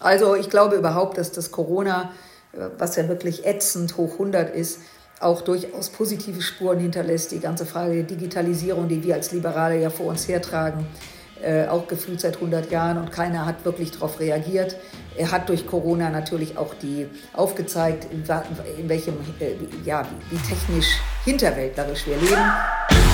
Also ich glaube überhaupt, dass das Corona, äh, was ja wirklich ätzend hoch 100 ist, auch durchaus positive Spuren hinterlässt. Die ganze Frage der Digitalisierung, die wir als Liberale ja vor uns hertragen, äh, auch gefühlt seit 100 Jahren und keiner hat wirklich darauf reagiert. Er hat durch Corona natürlich auch die aufgezeigt, in, in welchem, äh, ja, wie, wie technisch hinterwäldlerisch wir leben.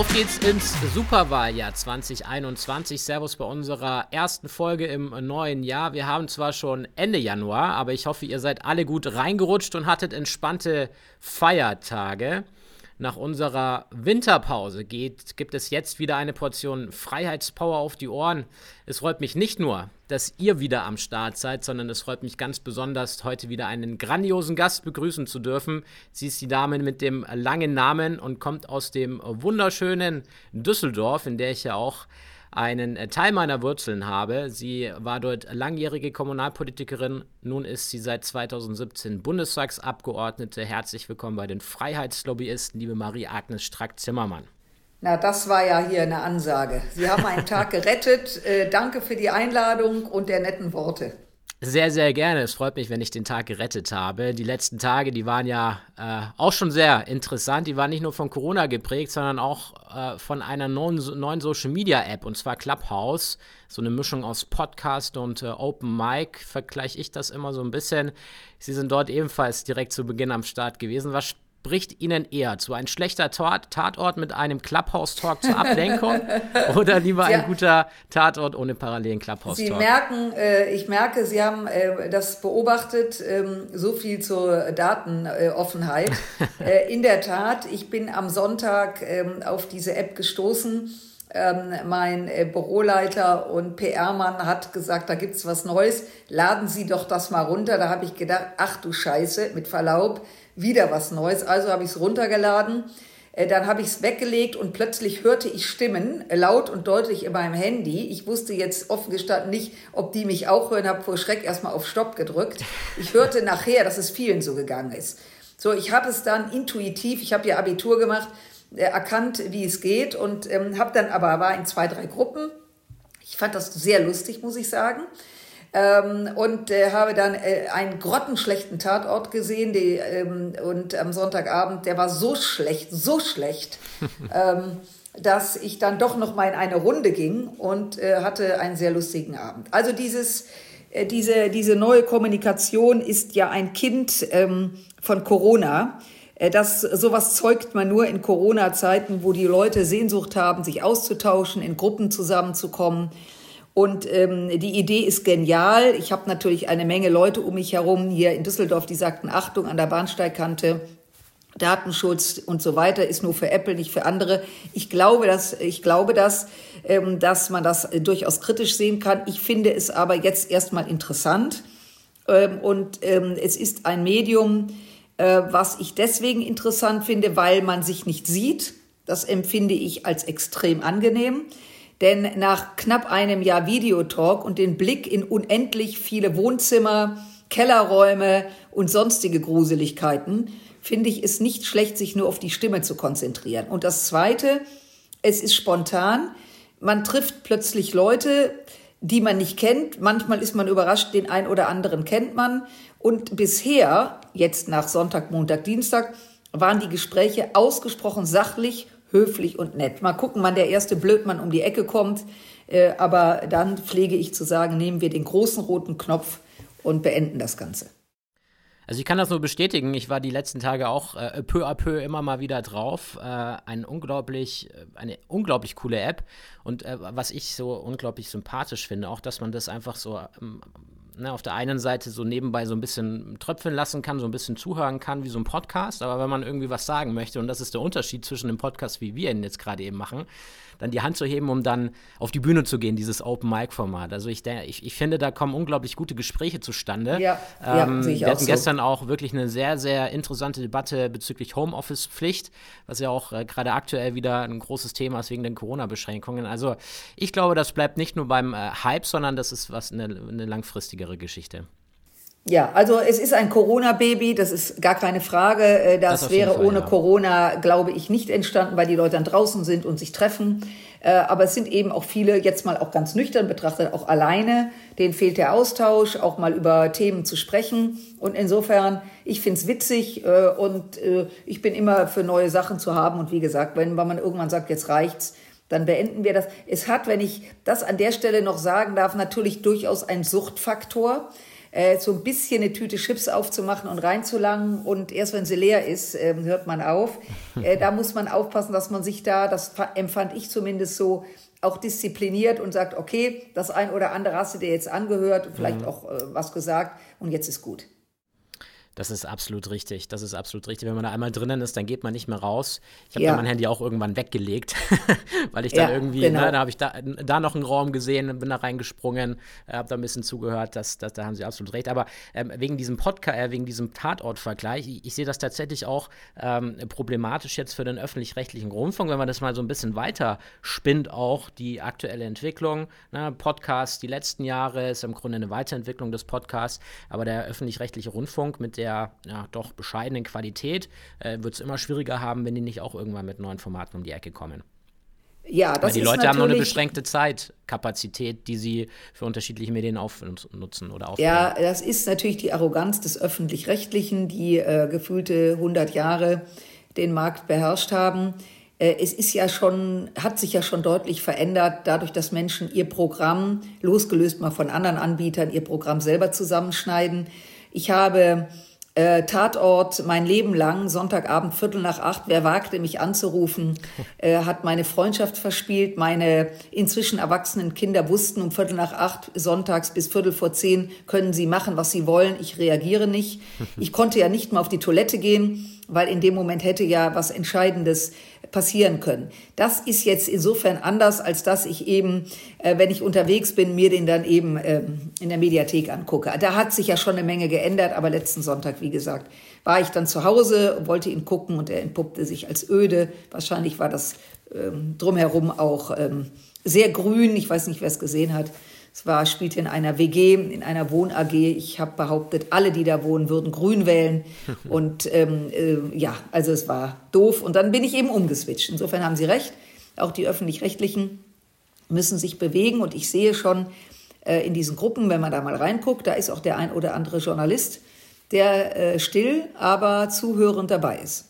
Auf geht's ins Superwahljahr 2021. Servus bei unserer ersten Folge im neuen Jahr. Wir haben zwar schon Ende Januar, aber ich hoffe, ihr seid alle gut reingerutscht und hattet entspannte Feiertage. Nach unserer Winterpause geht, gibt es jetzt wieder eine Portion Freiheitspower auf die Ohren. Es freut mich nicht nur, dass ihr wieder am Start seid, sondern es freut mich ganz besonders, heute wieder einen grandiosen Gast begrüßen zu dürfen. Sie ist die Dame mit dem langen Namen und kommt aus dem wunderschönen Düsseldorf, in der ich ja auch einen Teil meiner Wurzeln habe. Sie war dort langjährige Kommunalpolitikerin, nun ist sie seit 2017 Bundestagsabgeordnete. Herzlich willkommen bei den Freiheitslobbyisten, liebe Marie-Agnes Strack-Zimmermann. Na, das war ja hier eine Ansage. Sie haben einen Tag gerettet. Äh, danke für die Einladung und der netten Worte. Sehr, sehr gerne. Es freut mich, wenn ich den Tag gerettet habe. Die letzten Tage, die waren ja äh, auch schon sehr interessant. Die waren nicht nur von Corona geprägt, sondern auch äh, von einer neuen, neuen Social Media App, und zwar Clubhouse. So eine Mischung aus Podcast und äh, Open Mic, vergleiche ich das immer so ein bisschen. Sie sind dort ebenfalls direkt zu Beginn am Start gewesen. Was bricht Ihnen eher zu ein schlechter Tatort mit einem Clubhouse-Talk zur Ablenkung oder lieber ein guter Tatort ohne parallelen Clubhouse-Talk? Sie merken, äh, ich merke, Sie haben äh, das beobachtet, ähm, so viel zur Datenoffenheit. äh, in der Tat, ich bin am Sonntag ähm, auf diese App gestoßen. Ähm, mein äh, Büroleiter und PR-Mann hat gesagt, da gibt's was Neues, laden Sie doch das mal runter. Da habe ich gedacht, ach du Scheiße, mit Verlaub, wieder was Neues. Also habe ich es runtergeladen. Äh, dann habe ich es weggelegt und plötzlich hörte ich Stimmen, äh, laut und deutlich in meinem Handy. Ich wusste jetzt offen gestanden nicht, ob die mich auch hören, habe vor Schreck erstmal auf Stopp gedrückt. Ich hörte nachher, dass es vielen so gegangen ist. So, ich habe es dann intuitiv, ich habe ja Abitur gemacht, äh, erkannt, wie es geht und ähm, habe dann aber, war in zwei, drei Gruppen. Ich fand das sehr lustig, muss ich sagen ähm, und äh, habe dann äh, einen grottenschlechten Tatort gesehen die, ähm, und am Sonntagabend, der war so schlecht, so schlecht, ähm, dass ich dann doch noch mal in eine Runde ging und äh, hatte einen sehr lustigen Abend. Also dieses, äh, diese, diese neue Kommunikation ist ja ein Kind ähm, von Corona. Äh, das, sowas zeugt man nur in Corona-Zeiten, wo die Leute Sehnsucht haben, sich auszutauschen, in Gruppen zusammenzukommen. Und ähm, die Idee ist genial. Ich habe natürlich eine Menge Leute um mich herum hier in Düsseldorf, die sagten, Achtung an der Bahnsteigkante, Datenschutz und so weiter ist nur für Apple, nicht für andere. Ich glaube, dass, ich glaube, dass, ähm, dass man das durchaus kritisch sehen kann. Ich finde es aber jetzt erstmal interessant. Ähm, und ähm, es ist ein Medium, äh, was ich deswegen interessant finde, weil man sich nicht sieht. Das empfinde ich als extrem angenehm. Denn nach knapp einem Jahr Videotalk und den Blick in unendlich viele Wohnzimmer, Kellerräume und sonstige Gruseligkeiten finde ich es nicht schlecht, sich nur auf die Stimme zu konzentrieren. Und das Zweite, es ist spontan. Man trifft plötzlich Leute, die man nicht kennt. Manchmal ist man überrascht, den einen oder anderen kennt man. Und bisher, jetzt nach Sonntag, Montag, Dienstag, waren die Gespräche ausgesprochen sachlich höflich und nett. Mal gucken, wann der erste Blödmann um die Ecke kommt. Äh, aber dann pflege ich zu sagen, nehmen wir den großen roten Knopf und beenden das Ganze. Also ich kann das nur bestätigen. Ich war die letzten Tage auch äh, peu à peu immer mal wieder drauf. Äh, ein unglaublich, äh, eine unglaublich coole App. Und äh, was ich so unglaublich sympathisch finde, auch, dass man das einfach so ähm, ne, auf der einen Seite so nebenbei so ein bisschen tröpfeln lassen kann, so ein bisschen zuhören kann wie so ein Podcast. Aber wenn man irgendwie was sagen möchte, und das ist der Unterschied zwischen dem Podcast, wie wir ihn jetzt gerade eben machen, dann die Hand zu heben, um dann auf die Bühne zu gehen, dieses Open-Mic-Format. Also ich, ich, ich finde, da kommen unglaublich gute Gespräche zustande. Ja, ähm, ja sehe ich Wir hatten so. gestern auch wirklich eine sehr, sehr interessante Debatte bezüglich Homeoffice-Pflicht, was ja auch äh, gerade aktuell wieder ein großes Thema ist wegen den Corona-Beschränkungen. Also ich glaube, das bleibt nicht nur beim äh, Hype, sondern das ist was eine, eine langfristigere Geschichte. Ja, also es ist ein Corona-Baby, das ist gar keine Frage. Äh, das, das wäre Fall, ohne ja. Corona, glaube ich, nicht entstanden, weil die Leute dann draußen sind und sich treffen. Äh, aber es sind eben auch viele, jetzt mal auch ganz nüchtern betrachtet, auch alleine. Denen fehlt der Austausch, auch mal über Themen zu sprechen. Und insofern, ich find's witzig äh, und ich bin immer für neue Sachen zu haben. Und wie gesagt, wenn man irgendwann sagt, jetzt reicht's, dann beenden wir das. Es hat, wenn ich das an der Stelle noch sagen darf, natürlich durchaus einen Suchtfaktor äh, so ein bisschen eine Tüte Chips aufzumachen und reinzulangen und erst wenn sie leer ist, äh, hört man auf. Äh, da muss man aufpassen, dass man sich da, das empfand ich zumindest so, auch diszipliniert und sagt, okay, das ein oder andere hast du dir jetzt angehört, vielleicht mhm. auch äh, was gesagt und jetzt ist gut. Das ist absolut richtig. Das ist absolut richtig. Wenn man da einmal drinnen ist, dann geht man nicht mehr raus. Ich habe ja. mein Handy auch irgendwann weggelegt, weil ich dann ja, irgendwie, genau. ne, da habe ich da, da noch einen Raum gesehen, bin da reingesprungen, äh, habe da ein bisschen zugehört. Das, das, da haben Sie absolut recht. Aber ähm, wegen diesem Podcast, äh, wegen diesem Tatortvergleich, ich, ich sehe das tatsächlich auch ähm, problematisch jetzt für den öffentlich-rechtlichen Rundfunk, wenn man das mal so ein bisschen weiter spinnt, auch die aktuelle Entwicklung. Ne? Podcast die letzten Jahre ist im Grunde eine Weiterentwicklung des Podcasts, aber der öffentlich-rechtliche Rundfunk mit der ja, doch bescheidenen Qualität äh, wird es immer schwieriger haben, wenn die nicht auch irgendwann mit neuen Formaten um die Ecke kommen. Ja, das Weil die Leute haben nur eine beschränkte Zeitkapazität, die sie für unterschiedliche Medien aufnutzen oder aufnehmen. Ja, das ist natürlich die Arroganz des Öffentlich-Rechtlichen, die äh, gefühlte 100 Jahre den Markt beherrscht haben. Äh, es ist ja schon, hat sich ja schon deutlich verändert, dadurch, dass Menschen ihr Programm, losgelöst mal von anderen Anbietern, ihr Programm selber zusammenschneiden. Ich habe äh, Tatort mein Leben lang, Sonntagabend, Viertel nach acht, wer wagte mich anzurufen, äh, hat meine Freundschaft verspielt. Meine inzwischen erwachsenen Kinder wussten um Viertel nach acht, sonntags bis Viertel vor zehn können sie machen, was sie wollen. Ich reagiere nicht. Ich konnte ja nicht mal auf die Toilette gehen, weil in dem Moment hätte ja was Entscheidendes passieren können. Das ist jetzt insofern anders, als dass ich eben, äh, wenn ich unterwegs bin, mir den dann eben ähm, in der Mediathek angucke. Da hat sich ja schon eine Menge geändert, aber letzten Sonntag, wie gesagt, war ich dann zu Hause, wollte ihn gucken und er entpuppte sich als öde. Wahrscheinlich war das ähm, drumherum auch ähm, sehr grün. Ich weiß nicht, wer es gesehen hat. Es war, spielte in einer WG, in einer Wohn-AG. Ich habe behauptet, alle, die da wohnen, würden grün wählen. Und ähm, äh, ja, also es war doof. Und dann bin ich eben umgeswitcht. Insofern haben Sie recht. Auch die öffentlich-rechtlichen müssen sich bewegen. Und ich sehe schon äh, in diesen Gruppen, wenn man da mal reinguckt, da ist auch der ein oder andere Journalist, der äh, still, aber zuhörend dabei ist.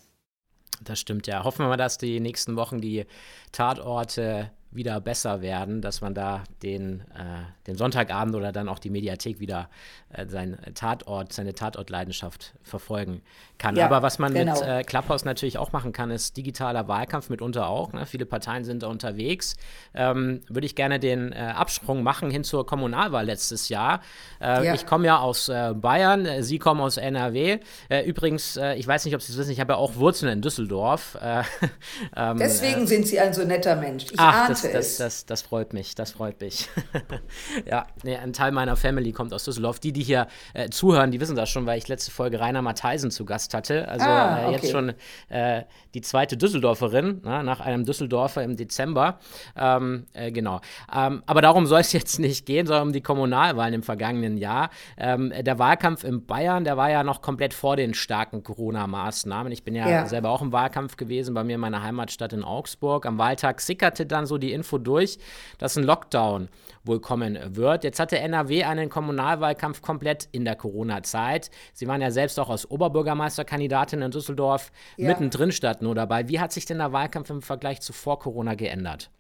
Das stimmt ja. Hoffen wir mal, dass die nächsten Wochen die Tatorte wieder besser werden, dass man da den, äh, den Sonntagabend oder dann auch die Mediathek wieder äh, sein Tatort, seine Tatortleidenschaft verfolgen kann. Ja, Aber was man genau. mit äh, Clubhouse natürlich auch machen kann, ist digitaler Wahlkampf mitunter auch. Ne? Viele Parteien sind da unterwegs. Ähm, Würde ich gerne den äh, Absprung machen hin zur Kommunalwahl letztes Jahr. Äh, ja. Ich komme ja aus äh, Bayern, Sie kommen aus NRW. übrigens, ich weiß nicht, ob Sie es wissen, ich habe ja auch Wurzeln in Düsseldorf. ähm, Deswegen sind Sie ein so netter Mensch. Ich ach, das, das, das, das, freut mich, das freut mich. ja, nee, ein Teil meiner Family kommt aus Düsseldorf. Die, die hier zuhören, die wissen das schon, weil ich letzte Folge Rainer Matheisen zu Gast hatte. Also ah, okay. jetzt schon äh, die zweite Düsseldorferin, na, nach einem Düsseldorfer im Dezember. Ähm, äh, genau. Ähm, aber darum soll es jetzt nicht gehen, sondern um die Kommunalwahlen im vergangenen Jahr. Ähm, der Wahlkampf in Bayern, der war ja noch komplett vor den starken Corona-Maßnahmen. Ich bin ja, ja, selber auch im Wahlkampf gewesen, bei mir in meiner Heimatstadt in Augsburg. Am Wahltag sickerte dann so die Info durch, dass ein Lockdown wohl kommen wird. Jetzt hatte NRW einen Kommunalwahlkampf komplett in der Corona-Zeit. Sie waren ja selbst auch als Oberbürgermeisterkandidatin in Düsseldorf ja. mittendrin statt nur dabei. Wie hat sich denn der Wahlkampf im Vergleich zu vor Corona geändert?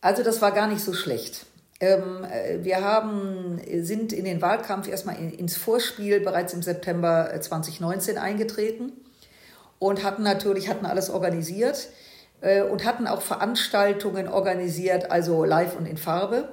Also das war gar nicht so schlecht. Ähm, äh, wir haben, sind in den Wahlkampf erstmal ins Vorspiel bereits im September 2019 äh, eingetreten und hatten natürlich, hatten alles organisiert. Äh, und hatten auch Veranstaltungen organisiert, also live und in Farbe.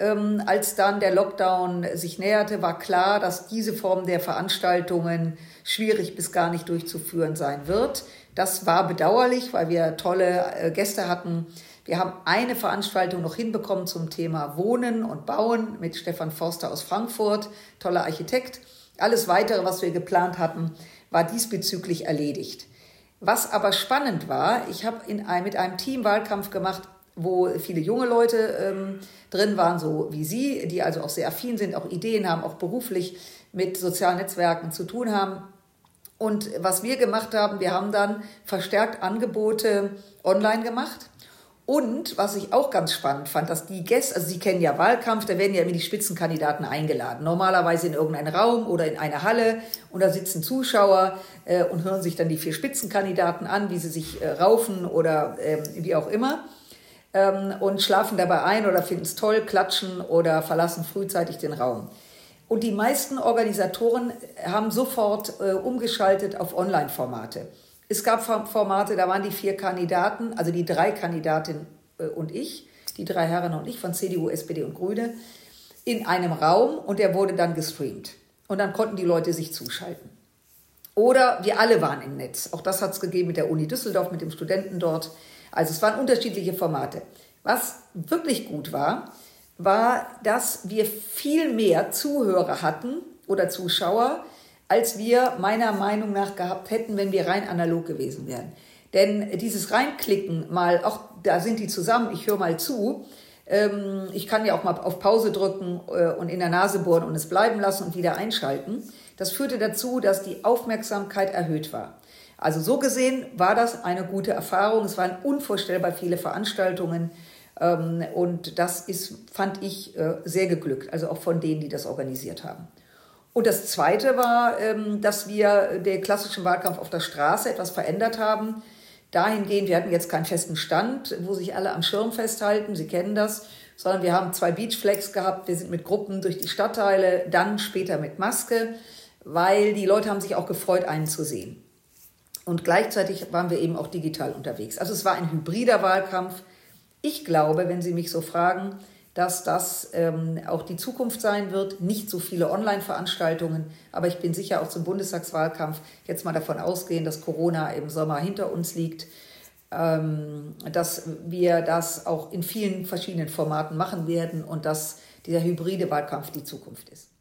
Ähm, als dann der Lockdown sich näherte, war klar, dass diese Form der Veranstaltungen schwierig bis gar nicht durchzuführen sein wird. Das war bedauerlich, weil wir tolle äh, Gäste hatten. Wir haben eine Veranstaltung noch hinbekommen zum Thema Wohnen und Bauen mit Stefan Forster aus Frankfurt, toller Architekt. Alles weitere, was wir geplant hatten, war diesbezüglich erledigt. Was aber spannend war, ich habe mit einem Team Wahlkampf gemacht wo viele junge Leute ähm, drin waren, so wie Sie, die also auch sehr affin sind, auch Ideen haben, auch beruflich mit sozialen Netzwerken zu tun haben. Und was wir gemacht haben, wir haben dann verstärkt Angebote online gemacht. Und was ich auch ganz spannend fand, dass die Gäste, also Sie kennen ja Wahlkampf, da werden ja immer die Spitzenkandidaten eingeladen. Normalerweise in irgendeinen Raum oder in eine Halle und da sitzen Zuschauer äh, und hören sich dann die vier Spitzenkandidaten an, wie sie sich äh, raufen oder äh, wie auch immer ähm, und schlafen dabei ein oder finden es toll, klatschen oder verlassen frühzeitig den Raum. Und die meisten Organisatoren haben sofort äh, umgeschaltet auf Online-Formate. Es gab Formate, da waren die vier Kandidaten, also die drei Kandidatinnen äh, und ich, die drei Herren und ich von CDU, SPD und Grüne, in einem Raum und der wurde dann gestreamt. Und dann konnten die Leute sich zuschalten. Oder wir alle waren im Netz. Auch das hat es gegeben mit der Uni Düsseldorf, mit dem Studenten dort. Also es waren unterschiedliche Formate. Was wirklich gut war, war, dass wir viel mehr Zuhörer hatten oder Zuschauer, als wir meiner Meinung nach gehabt hätten, wenn wir rein analog gewesen wären. Denn dieses Reinklicken mal, auch da sind die zusammen, ich höre mal zu, ähm, ich kann ja auch mal auf Pause drücken äh, und in der Nase bohren und es bleiben lassen und wieder einschalten. Das führte dazu, dass die Aufmerksamkeit erhöht war. Also so gesehen war das eine gute Erfahrung. Es waren unvorstellbar viele Veranstaltungen. Ähm, und das ist, fand ich, äh, sehr geglückt, also auch von denen, die das organisiert haben. Und das Zweite war, ähm, dass wir den klassischen Wahlkampf auf der Straße etwas verändert haben. Dahingehend, wir hatten jetzt keinen festen Stand, wo sich alle am Schirm festhalten, Sie kennen das, sondern wir haben zwei Beachflags gehabt. Wir sind mit Gruppen durch die Stadtteile, dann später mit Maske, weil die Leute haben sich auch gefreut, einen zu sehen. Und gleichzeitig waren wir eben auch digital unterwegs. Also es war ein hybrider Wahlkampf. Ich glaube, wenn Sie mich so fragen, dass das ähm, auch die Zukunft sein wird. Nicht so viele Online-Veranstaltungen, aber ich bin sicher auch zum Bundestagswahlkampf jetzt mal davon ausgehen, dass Corona im Sommer hinter uns liegt, ähm, dass wir das auch in vielen verschiedenen Formaten machen werden und dass dieser hybride Wahlkampf die Zukunft ist.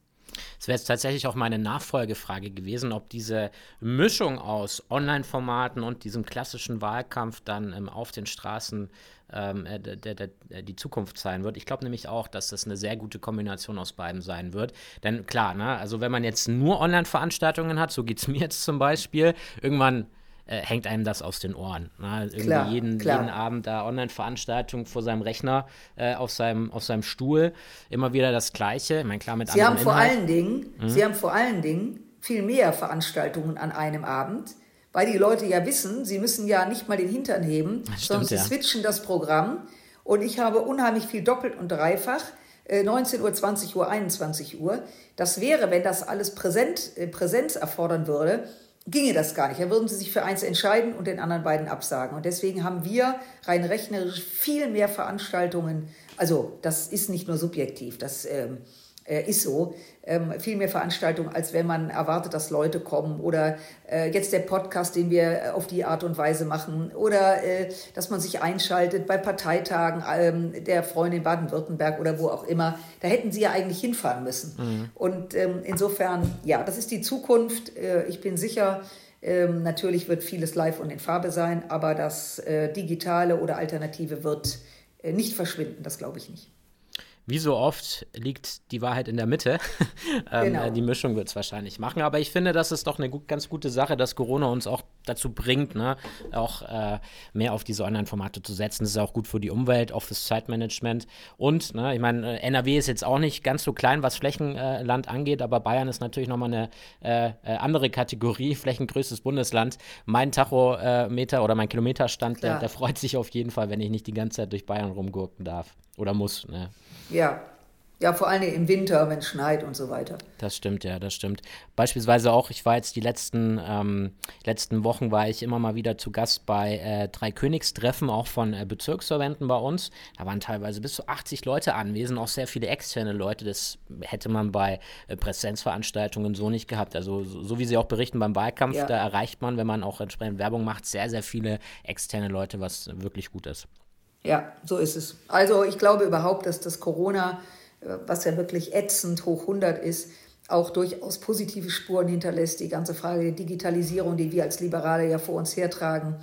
Das wäre jetzt tatsächlich auch meine Nachfolgefrage gewesen, ob diese Mischung aus Online-Formaten und diesem klassischen Wahlkampf dann ähm, auf den Straßen ähm, äh, der, der, der, die Zukunft sein wird. Ich glaube nämlich auch, dass das eine sehr gute Kombination aus beiden sein wird. Denn klar, ne, also wenn man jetzt nur Online-Veranstaltungen hat, so geht es mir jetzt zum Beispiel, irgendwann äh, hängt einem das aus den Ohren. Ne? Irgendwie klar, jeden, klar. jeden Abend da Online-Veranstaltungen vor seinem Rechner, äh, auf, seinem, auf seinem Stuhl, immer wieder das Gleiche. Ich meine, klar, mit Sie haben vor Inhalt. allen Dingen, hm? Sie haben vor allen Dingen viel mehr Veranstaltungen an einem Abend, weil die Leute ja wissen, sie müssen ja nicht mal den Hintern heben, stimmt, sondern sie ja. switchen das Programm. Und ich habe unheimlich viel doppelt und dreifach. 19 äh, Uhr, 20 Uhr, 21 Uhr. Das wäre, wenn das alles Präsent, äh, Präsenz erfordern würde, ginge das gar nicht. Da würden sie sich für eins entscheiden und den anderen beiden absagen. Und deswegen haben wir rein rechnerisch viel mehr Veranstaltungen. Also das ist nicht nur subjektiv, das ähm, äh, ist so. Ähm, viel mehr Veranstaltungen, als wenn man erwartet, dass Leute kommen. Oder äh, jetzt der Podcast, den wir auf die Art und Weise machen. Oder äh, dass man sich einschaltet bei Parteitagen ähm, der Freunde in Baden-Württemberg oder wo auch immer. Da hätten sie ja eigentlich hinfahren müssen. Mhm. Und ähm, insofern, ja, das ist die Zukunft. Äh, ich bin sicher, natürlich wird vieles live und in Farbe sein, aber das äh, Digitale oder Alternative wird äh, nicht verschwinden, das glaube ich nicht. Wie so oft liegt die Wahrheit in der Mitte. ähm, genau. Die Mischung wird es wahrscheinlich machen. Aber ich finde, das ist doch eine gut, ganz gute Sache, dass Corona uns auch dazu bringt, ne, auch äh, mehr auf diese Online-Formate zu setzen. Das ist auch gut für die Umwelt, auch fürs Zeitmanagement. Und, ne, ich meine, äh, NRW ist jetzt auch nicht ganz so klein, was Flächenland äh, angeht, aber Bayern ist natürlich nochmal eine äh, äh, andere Kategorie, flächengrößtes Bundesland. Mein Tachometer oder mein Kilometerstand, der, der freut sich auf jeden Fall, wenn ich nicht die ganze Zeit durch Bayern rumgurken darf oder muss. Ne? Ja. Ja, vor allem im Winter, wenn es schneit und so weiter. Das stimmt, ja, das stimmt. Beispielsweise auch, ich war jetzt die letzten, ähm, letzten Wochen, war ich immer mal wieder zu Gast bei äh, drei Königstreffen, auch von äh, Bezirksverwenden bei uns. Da waren teilweise bis zu 80 Leute anwesend, auch sehr viele externe Leute. Das hätte man bei äh, Präsenzveranstaltungen so nicht gehabt. Also so, so wie Sie auch berichten beim Wahlkampf, ja. da erreicht man, wenn man auch entsprechend Werbung macht, sehr, sehr viele externe Leute, was wirklich gut ist. Ja, so ist es. Also ich glaube überhaupt, dass das Corona was ja wirklich ätzend hoch 100 ist, auch durchaus positive Spuren hinterlässt. Die ganze Frage der Digitalisierung, die wir als Liberale ja vor uns hertragen,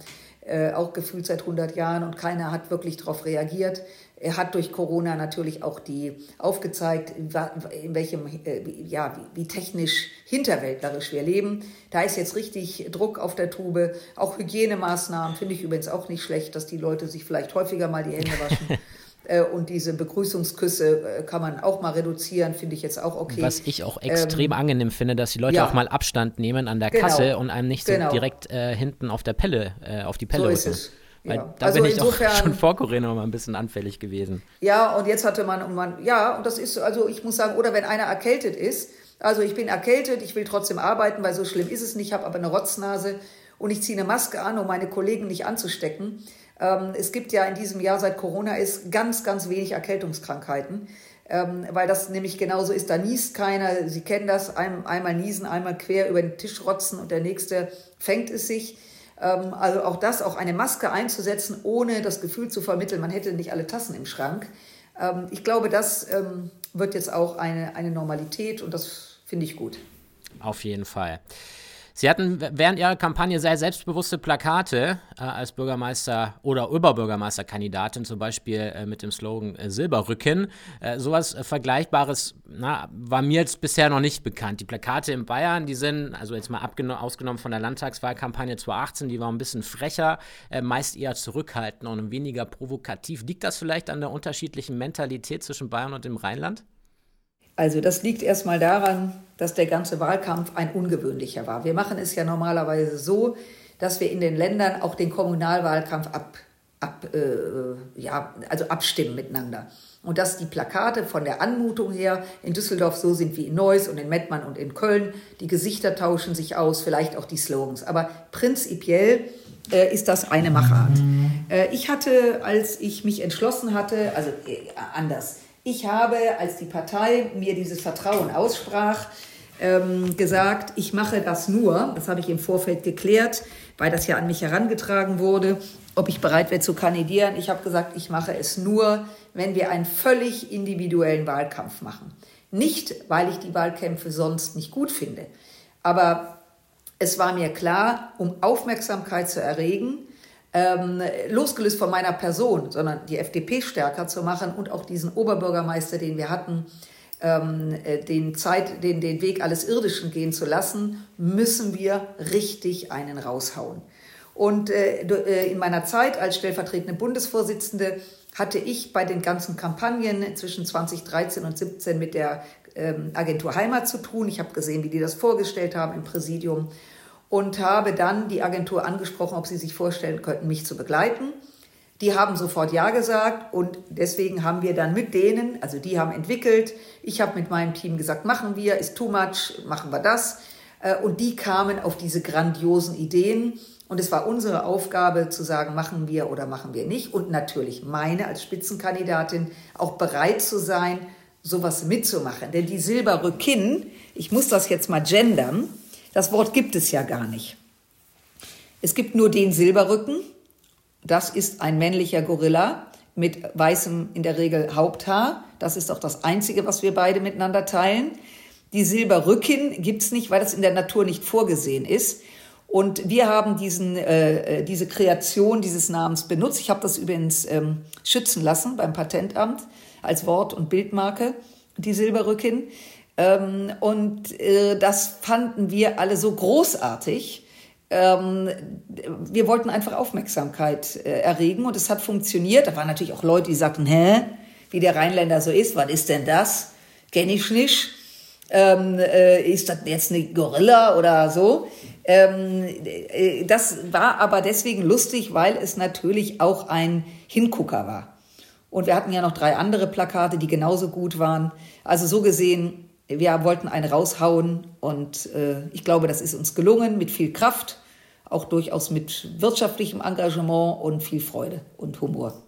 äh, auch gefühlt seit 100 Jahren und keiner hat wirklich darauf reagiert. Er hat durch Corona natürlich auch die aufgezeigt, in welchem, äh, ja, wie, wie technisch hinterwäldlerisch wir leben. Da ist jetzt richtig Druck auf der Tube. Auch Hygienemaßnahmen finde ich übrigens auch nicht schlecht, dass die Leute sich vielleicht häufiger mal die Hände waschen. Äh, und diese Begrüßungsküsse äh, kann man auch mal reduzieren, finde ich jetzt auch okay. Was ich auch extrem ähm, angenehm finde, dass die Leute ja. auch mal Abstand nehmen an der genau. Kasse und einem nicht so genau. direkt äh, hinten auf der Pelle, äh, auf die Pelle so rücken. Ist es. Weil ja. da also bin ich insofern, schon vor Corona mal ein bisschen anfällig gewesen. Ja, und jetzt hatte man, und man, ja, und das ist, also ich muss sagen, oder wenn einer erkältet ist, also ich bin erkältet, ich will trotzdem arbeiten, weil so schlimm ist es nicht, ich habe aber eine Rotznase und ich ziehe eine Maske an, um meine Kollegen nicht anzustecken. Ähm, es gibt ja in diesem Jahr, seit Corona ist, ganz, ganz wenig Erkältungskrankheiten, ähm, weil das nämlich genauso ist. Da niest keiner. Sie kennen das, einmal niesen, einmal quer über den Tisch rotzen und der nächste fängt es sich. Ähm, also auch das, auch eine Maske einzusetzen, ohne das Gefühl zu vermitteln, man hätte nicht alle Tassen im Schrank. ich glaube, das wird jetzt auch eine, eine Normalität und das finde ich gut. Auf jeden Fall. Sie hatten während Ihrer Kampagne sehr selbstbewusste Plakate äh, als Bürgermeister oder Oberbürgermeisterkandidatin, zum Beispiel äh, mit dem Slogan äh, Silberrücken. Äh, sowas Vergleichbares na, war mir jetzt bisher noch nicht bekannt. Die Plakate in Bayern, die sind, also jetzt mal ausgenommen von der Landtagswahlkampagne 2018, die war ein bisschen frecher, äh, meist eher zurückhaltend und weniger provokativ. Liegt das vielleicht an der unterschiedlichen Mentalität zwischen Bayern und dem Rheinland? Also das liegt erstmal daran, dass der ganze Wahlkampf ein ungewöhnlicher war. Wir machen es ja normalerweise so, dass wir in den Ländern auch den Kommunalwahlkampf ab, ab, äh, ja, also abstimmen miteinander. Und dass die Plakate von der Anmutung her in Düsseldorf so sind wie in Neuss und in Mettmann und in Köln. Die Gesichter tauschen sich aus, vielleicht auch die Slogans. Aber prinzipiell äh, ist das eine Machart. Äh, ich hatte, als ich mich entschlossen hatte, also äh, anders, ich habe, als die Partei mir dieses Vertrauen aussprach, ähm, gesagt, ich mache das nur, das habe ich im Vorfeld geklärt, weil das ja an mich herangetragen wurde, ob ich bereit wäre zu kandidieren. Ich habe gesagt, ich mache es nur, wenn wir einen völlig individuellen Wahlkampf machen. Nicht, weil ich die Wahlkämpfe sonst nicht gut finde, aber es war mir klar, um Aufmerksamkeit zu erregen, ähm, losgelöst von meiner Person, sondern die FDP stärker zu machen und auch diesen Oberbürgermeister, den wir hatten, ähm, äh, den, Zeit, den, den Weg alles Irdischen gehen zu lassen, müssen wir richtig einen raushauen. Und äh, äh in meiner Zeit als stellvertretende Bundesvorsitzende hatte ich bei den ganzen Kampagnen zwischen 2013 und 2017 mit der ähm, Agentur Heimat zu tun. Ich habe gesehen, wie die das vorgestellt haben im Präsidium und habe dann die Agentur angesprochen, ob sie sich vorstellen könnten, mich zu begleiten. Die haben sofort Ja gesagt und deswegen haben wir dann mit denen, also die haben entwickelt, ich habe mit meinem Team gesagt, machen wir, ist too much, machen wir das. Äh, und die kamen auf diese grandiosen Ideen und es war unsere Aufgabe zu sagen, machen wir oder machen wir nicht. Und natürlich meine als Spitzenkandidatin auch bereit zu sein, sowas mitzumachen. Denn die Silberrückin, ich muss das jetzt mal gendern, das Wort gibt es ja gar nicht. Es gibt nur den Silberrücken. Das ist ein männlicher Gorilla mit weißem, in der Regel Haupthaar. Das ist auch das Einzige, was wir beide miteinander teilen. Die Silberrücken gibt es nicht, weil das in der Natur nicht vorgesehen ist. Und wir haben diesen, äh, äh, diese Kreation dieses Namens benutzt. Ich habe das übrigens ähm, schützen lassen beim Patentamt als Wort- und Bildmarke, die Silberrücken. Ähm, und äh, das fanden wir alle so großartig. Ähm, wir wollten einfach Aufmerksamkeit äh, erregen und es hat funktioniert. Da waren natürlich auch Leute, die sagten, hä, wie der Rheinländer so ist, was ist denn das? Kenn ich nicht. Ähm, äh, ist das jetzt eine Gorilla oder so? Ähm, äh, das war aber deswegen lustig, weil es natürlich auch ein Hingucker war. Und wir hatten ja noch drei andere Plakate, die genauso gut waren. Also so gesehen, wir wollten einen raushauen und äh, ich glaube, das ist uns gelungen mit viel Kraft, auch durchaus mit wirtschaftlichem Engagement und viel Freude und Humor.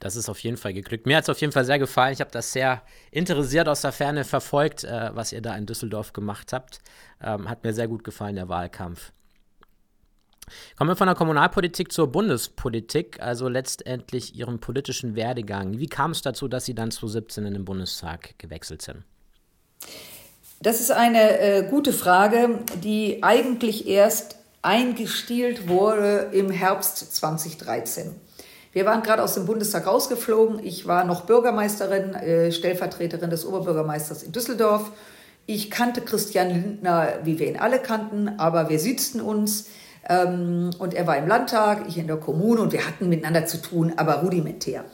Das ist auf jeden Fall geglückt. Mir hat es auf jeden Fall sehr gefallen. Ich habe das sehr interessiert aus der Ferne verfolgt, äh, was ihr da in Düsseldorf gemacht habt. Ähm, hat mir sehr gut gefallen, der Wahlkampf. Kommen wir von der Kommunalpolitik zur Bundespolitik, also letztendlich Ihrem politischen Werdegang. Wie kam es dazu, dass Sie dann 2017 in den Bundestag gewechselt sind? Das ist eine äh, gute Frage, die eigentlich erst eingestielt wurde im Herbst 2013. Wir waren gerade aus dem Bundestag rausgeflogen. Ich war noch Bürgermeisterin, äh, Stellvertreterin des Oberbürgermeisters in Düsseldorf. Ich kannte Christian Lindner, wie wir ihn alle kannten, aber wir sitzten uns. Ähm, und er war im Landtag, ich in der Kommune und wir hatten miteinander zu tun, aber rudimentär.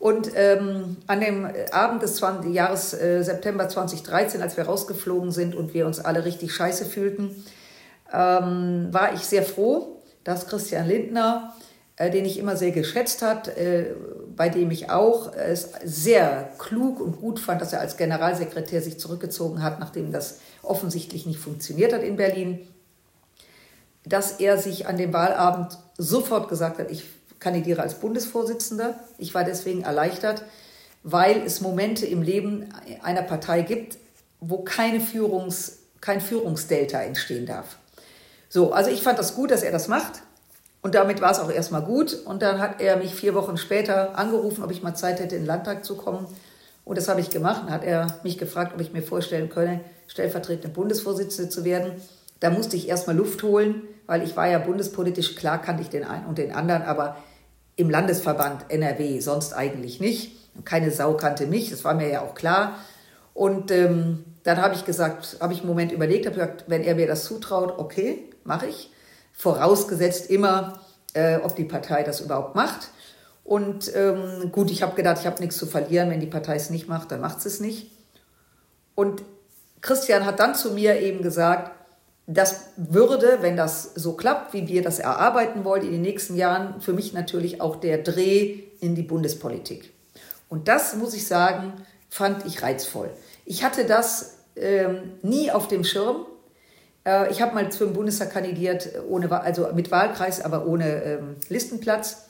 Und ähm, an dem Abend des 20, Jahres äh, September 2013, als wir rausgeflogen sind und wir uns alle richtig scheiße fühlten, ähm, war ich sehr froh, dass Christian Lindner, äh, den ich immer sehr geschätzt hat, äh, bei dem ich auch es sehr klug und gut fand, dass er als Generalsekretär sich zurückgezogen hat, nachdem das offensichtlich nicht funktioniert hat in Berlin, dass er sich an dem Wahlabend sofort gesagt hat, ich kandidiere als Bundesvorsitzender. Ich war deswegen erleichtert, weil es Momente im Leben einer Partei gibt, wo keine Führungs, kein Führungsdelta entstehen darf. So, also ich fand das gut, dass er das macht. Und damit war es auch erstmal gut. Und dann hat er mich vier Wochen später angerufen, ob ich mal Zeit hätte, in den Landtag zu kommen. Und das habe ich gemacht. Dann hat er mich gefragt, ob ich mir vorstellen könne, stellvertretende Bundesvorsitzende zu werden. Da musste ich erstmal Luft holen, weil ich war ja bundespolitisch, klar kannte ich den einen und den anderen, aber im Landesverband NRW sonst eigentlich nicht. Keine Sau kannte mich, das war mir ja auch klar. Und ähm, dann habe ich gesagt, habe ich einen Moment überlegt, habe gesagt, wenn er mir das zutraut, okay, mache ich. Vorausgesetzt immer, äh, ob die Partei das überhaupt macht. Und ähm, gut, ich habe gedacht, ich habe nichts zu verlieren. Wenn die Partei es nicht macht, dann macht sie es nicht. Und Christian hat dann zu mir eben gesagt, das würde, wenn das so klappt, wie wir das erarbeiten wollen in den nächsten Jahren, für mich natürlich auch der Dreh in die Bundespolitik. Und das, muss ich sagen, fand ich reizvoll. Ich hatte das ähm, nie auf dem Schirm. Äh, ich habe mal für den Bundestag kandidiert, ohne, also mit Wahlkreis, aber ohne ähm, Listenplatz,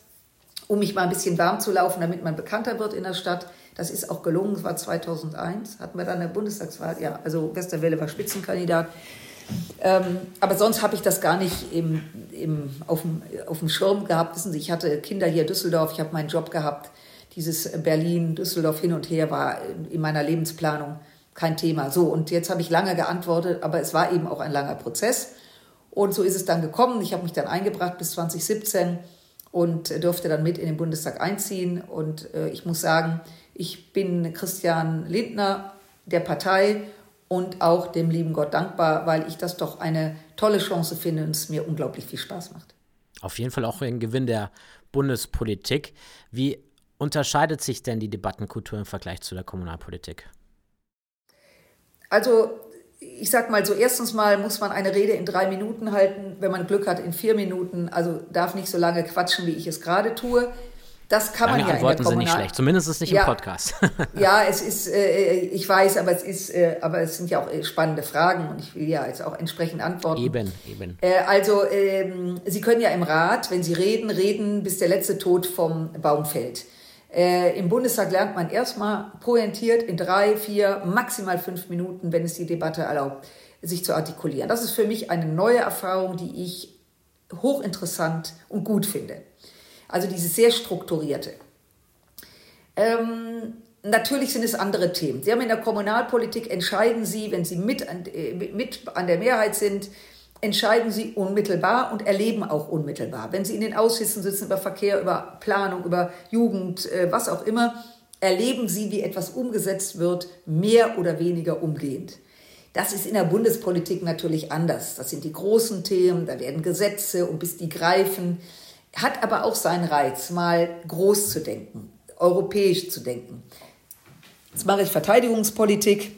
um mich mal ein bisschen warm zu laufen, damit man bekannter wird in der Stadt. Das ist auch gelungen, es war 2001, hatten wir dann eine Bundestagswahl, ja, also Westerwelle war Spitzenkandidat. Ähm, aber sonst habe ich das gar nicht im, im, auf, dem, auf dem Schirm gehabt. Wissen Sie, ich hatte Kinder hier in Düsseldorf, ich habe meinen Job gehabt. Dieses Berlin, Düsseldorf hin und her war in meiner Lebensplanung kein Thema. So, und jetzt habe ich lange geantwortet, aber es war eben auch ein langer Prozess. Und so ist es dann gekommen. Ich habe mich dann eingebracht bis 2017 und durfte dann mit in den Bundestag einziehen. Und äh, ich muss sagen, ich bin Christian Lindner der Partei und auch dem lieben Gott dankbar, weil ich das doch eine tolle Chance finde und es mir unglaublich viel Spaß macht. Auf jeden Fall auch ein Gewinn der Bundespolitik. Wie unterscheidet sich denn die Debattenkultur im Vergleich zu der Kommunalpolitik? Also ich sag mal so, erstens mal muss man eine Rede in drei Minuten halten, wenn man Glück hat in vier Minuten, also darf nicht so lange quatschen, wie ich es gerade tue. Das kann Lange man ja Antworten in der sind nicht schlecht, zumindest ist es nicht ja, im Podcast. ja, es ist, äh, ich weiß, aber es ist, äh, aber es sind ja auch äh, spannende Fragen und ich will ja jetzt auch entsprechend antworten. Eben, eben. Äh, also ähm, Sie können ja im Rat, wenn Sie reden, reden, bis der letzte Tod vom Baum fällt. Äh, Im Bundestag lernt man erstmal pointiert in drei, vier, maximal fünf Minuten, wenn es die Debatte erlaubt, sich zu artikulieren. Das ist für mich eine neue Erfahrung, die ich hochinteressant und gut finde. Also dieses sehr strukturierte. Ähm, natürlich sind es andere Themen. Sie haben in der Kommunalpolitik, entscheiden Sie, wenn Sie mit an, äh, mit an der Mehrheit sind, entscheiden Sie unmittelbar und erleben auch unmittelbar. Wenn Sie in den Ausschüssen sitzen über Verkehr, über Planung, über Jugend, äh, was auch immer, erleben Sie, wie etwas umgesetzt wird, mehr oder weniger umgehend. Das ist in der Bundespolitik natürlich anders. Das sind die großen Themen, da werden Gesetze und bis die greifen, hat aber auch seinen Reiz, mal groß zu denken, europäisch zu denken. Jetzt mache ich Verteidigungspolitik.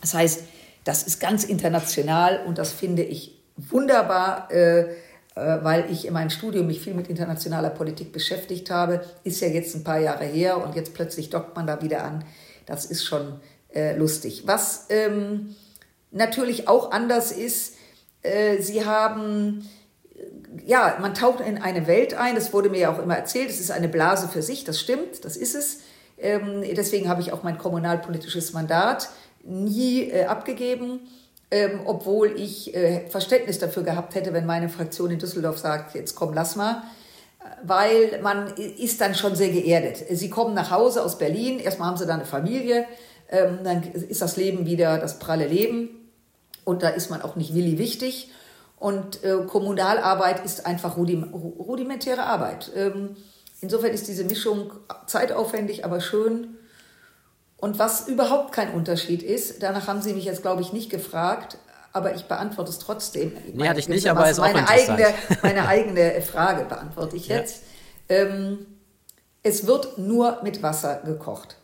Das heißt, das ist ganz international und das finde ich wunderbar. Äh, äh, weil ich in meinem Studium mich viel mit internationaler Politik beschäftigt habe. Ist ja jetzt ein paar Jahre her und jetzt plötzlich dockt man da wieder an. Das ist schon äh, lustig. Was ähm, natürlich auch anders ist, äh, sie haben, ja, man taucht in eine Welt ein, das wurde mir ja auch immer erzählt, es ist eine Blase für sich, das stimmt, das ist es. Ähm, deswegen habe ich auch mein kommunalpolitisches Mandat nie äh, abgegeben, ähm, obwohl ich äh, Verständnis dafür gehabt hätte, wenn meine Fraktion in Düsseldorf sagt, jetzt komm, lass mal weil man ist dann schon sehr geerdet. Sie kommen nach Hause aus Berlin, erstmal haben sie da eine Familie, ähm, dann ist das Leben wieder das pralle Leben und da ist man auch nicht willi wichtig. Und äh, Kommunalarbeit ist einfach rudimentäre Arbeit. Ähm, insofern ist diese Mischung zeitaufwendig, aber schön. Und was überhaupt kein Unterschied ist, danach haben Sie mich jetzt, glaube ich, nicht gefragt, aber ich beantworte es trotzdem. Nee, meine, hatte ich nicht, aber ist meine auch eigene, meine eigene Frage beantworte ich jetzt. Ja. Ähm, es wird nur mit Wasser gekocht.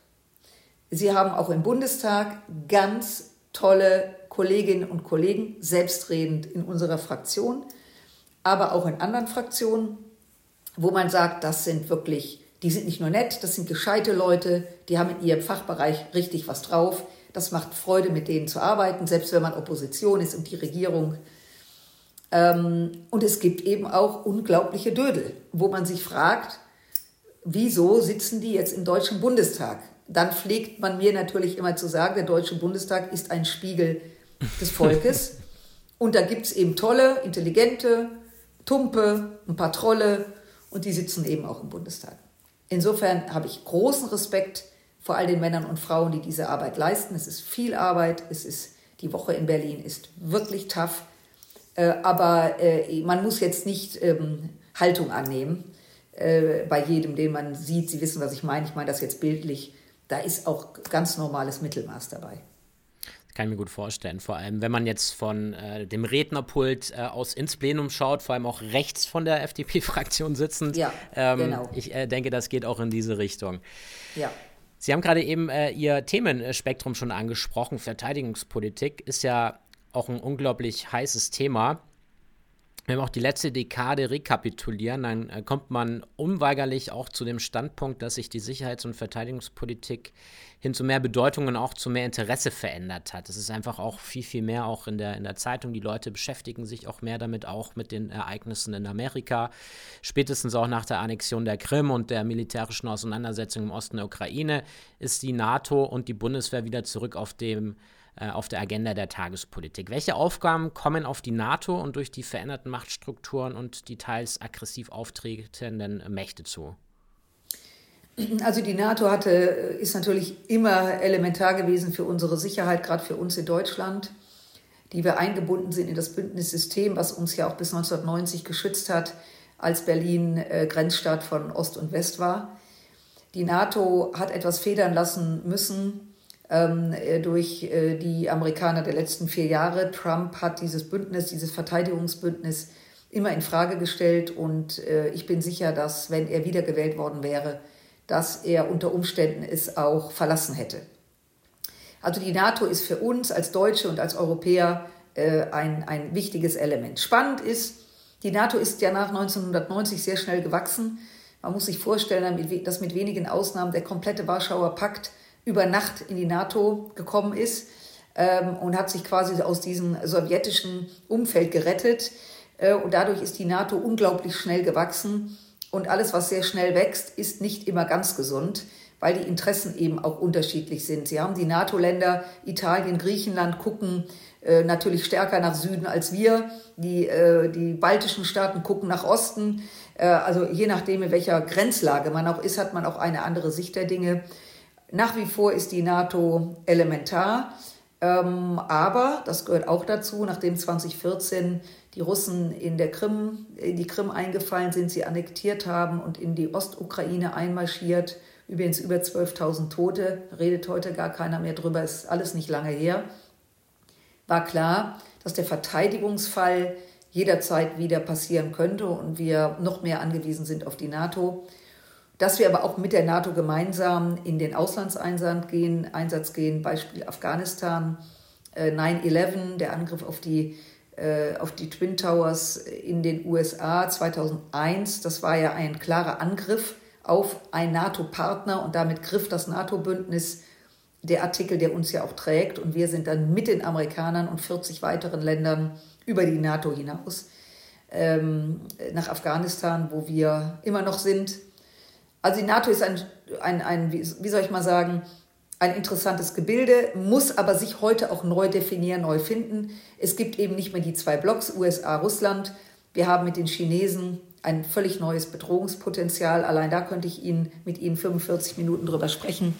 Sie haben auch im Bundestag ganz tolle Kolleginnen und Kollegen, selbstredend in unserer Fraktion, aber auch in anderen Fraktionen, wo man sagt, das sind wirklich, die sind nicht nur nett, das sind gescheite Leute, die haben in ihrem Fachbereich richtig was drauf. Das macht Freude, mit denen zu arbeiten, selbst wenn man Opposition ist und die Regierung. Ähm, und es gibt eben auch unglaubliche Dödel, wo man sich fragt, wieso sitzen die jetzt im Deutschen Bundestag? dann pflegt man mir natürlich immer zu sagen, der Deutsche Bundestag ist ein Spiegel des Volkes. und da gibt es eben tolle, intelligente, tumpe, ein paar Trolle und die sitzen eben auch im Bundestag. Insofern habe ich großen Respekt vor all den Männern und Frauen, die diese Arbeit leisten. Es ist viel Arbeit, es ist die Woche in Berlin ist wirklich tough, äh, aber äh, man muss jetzt nicht ähm, Haltung annehmen äh, bei jedem, den man sieht. Sie wissen, was ich meine. Ich meine das jetzt bildlich da ist auch ganz normales Mittelmaß dabei. Kann ich mir gut vorstellen. Vor allem, wenn man jetzt von äh, dem Rednerpult äh, aus ins Plenum schaut, vor allem auch rechts von der FDP-Fraktion sitzend. Ja, ähm, genau. Ich äh, denke, das geht auch in diese Richtung. Ja. Sie haben gerade eben äh, Ihr Themenspektrum schon angesprochen. Verteidigungspolitik ist ja auch ein unglaublich heißes Thema wenn wir auch die letzte Dekade rekapitulieren, dann äh, kommt man unweigerlich auch zu dem Standpunkt, dass sich die Sicherheits- und Verteidigungspolitik hin zu mehr Bedeutung und auch zu mehr Interesse verändert hat. Es ist einfach auch viel, viel mehr auch in der, in der Zeitung. Die Leute beschäftigen sich auch mehr damit, auch mit den Ereignissen in Amerika. Spätestens auch nach der Annexion der Krim und der militärischen Auseinandersetzung im Osten der Ukraine ist die NATO und die Bundeswehr wieder zurück auf dem auf der Agenda der Tagespolitik. Welche Aufgaben kommen auf die NATO und durch die veränderten Machtstrukturen und die teils aggressiv auftretenden Mächte zu? Also die NATO hatte, ist natürlich immer elementar gewesen für unsere Sicherheit, gerade für uns in Deutschland, die wir eingebunden sind in das Bündnissystem, was uns ja auch bis 1990 geschützt hat, als Berlin äh, Grenzstaat von Ost und West war. Die NATO hat etwas federn lassen müssen, ähm, äh, durch äh, die Amerikaner der letzten vier Jahre. Trump hat dieses Bündnis, dieses Verteidigungsbündnis immer in Frage gestellt und äh, ich bin sicher, dass wenn er wiedergewählt worden wäre, dass er unter Umständen es auch verlassen hätte. Also die NATO ist für uns als Deutsche und als Europäer ein, ein wichtiges Element. Spannend ist, die NATO ist ja nach 1990 sehr schnell gewachsen. Man muss sich vorstellen, dass mit wenigen Ausnahmen der komplette Warschauer Pakt über Nacht in die NATO gekommen ist ähm, und hat sich quasi aus diesem sowjetischen Umfeld gerettet. Äh, und dadurch ist die NATO unglaublich schnell gewachsen. Und alles, was sehr schnell wächst, ist nicht immer ganz gesund, weil die Interessen eben auch unterschiedlich sind. Sie haben die NATO-Länder, Italien, Griechenland gucken äh, natürlich stärker nach Süden als wir. Die, äh, die baltischen Staaten gucken nach Osten. Äh, also je nachdem, in welcher Grenzlage man auch ist, hat man auch eine andere Sicht der Dinge. Nach wie vor ist die NATO elementar. Ähm, aber, das gehört auch dazu, nachdem 2014 die Russen in der Krim, in die Krim eingefallen sind, sie annektiert haben und in die Ostukraine einmarschiert, übrigens über 12.000 Tote, redet heute gar keiner mehr drüber, ist alles nicht lange her, war klar, dass der Verteidigungsfall jederzeit wieder passieren könnte und wir noch mehr angewiesen sind auf die NATO dass wir aber auch mit der NATO gemeinsam in den Auslandseinsatz gehen, Einsatz gehen, Beispiel Afghanistan, 9-11, äh, der Angriff auf die äh, auf die Twin Towers in den USA 2001. Das war ja ein klarer Angriff auf einen NATO-Partner und damit griff das NATO-Bündnis der Artikel, der uns ja auch trägt. Und wir sind dann mit den Amerikanern und 40 weiteren Ländern über die NATO hinaus ähm, nach Afghanistan, wo wir immer noch sind. Also die NATO ist ein, ein, ein wie soll ich mal sagen, ein interessantes Gebilde, muss aber sich heute auch neu definieren, neu finden. Es gibt eben nicht mehr die zwei Blocks, USA, Russland. Wir haben mit den Chinesen ein völlig neues Bedrohungspotenzial. Allein da könnte ich Ihnen mit Ihnen 45 Minuten drüber sprechen.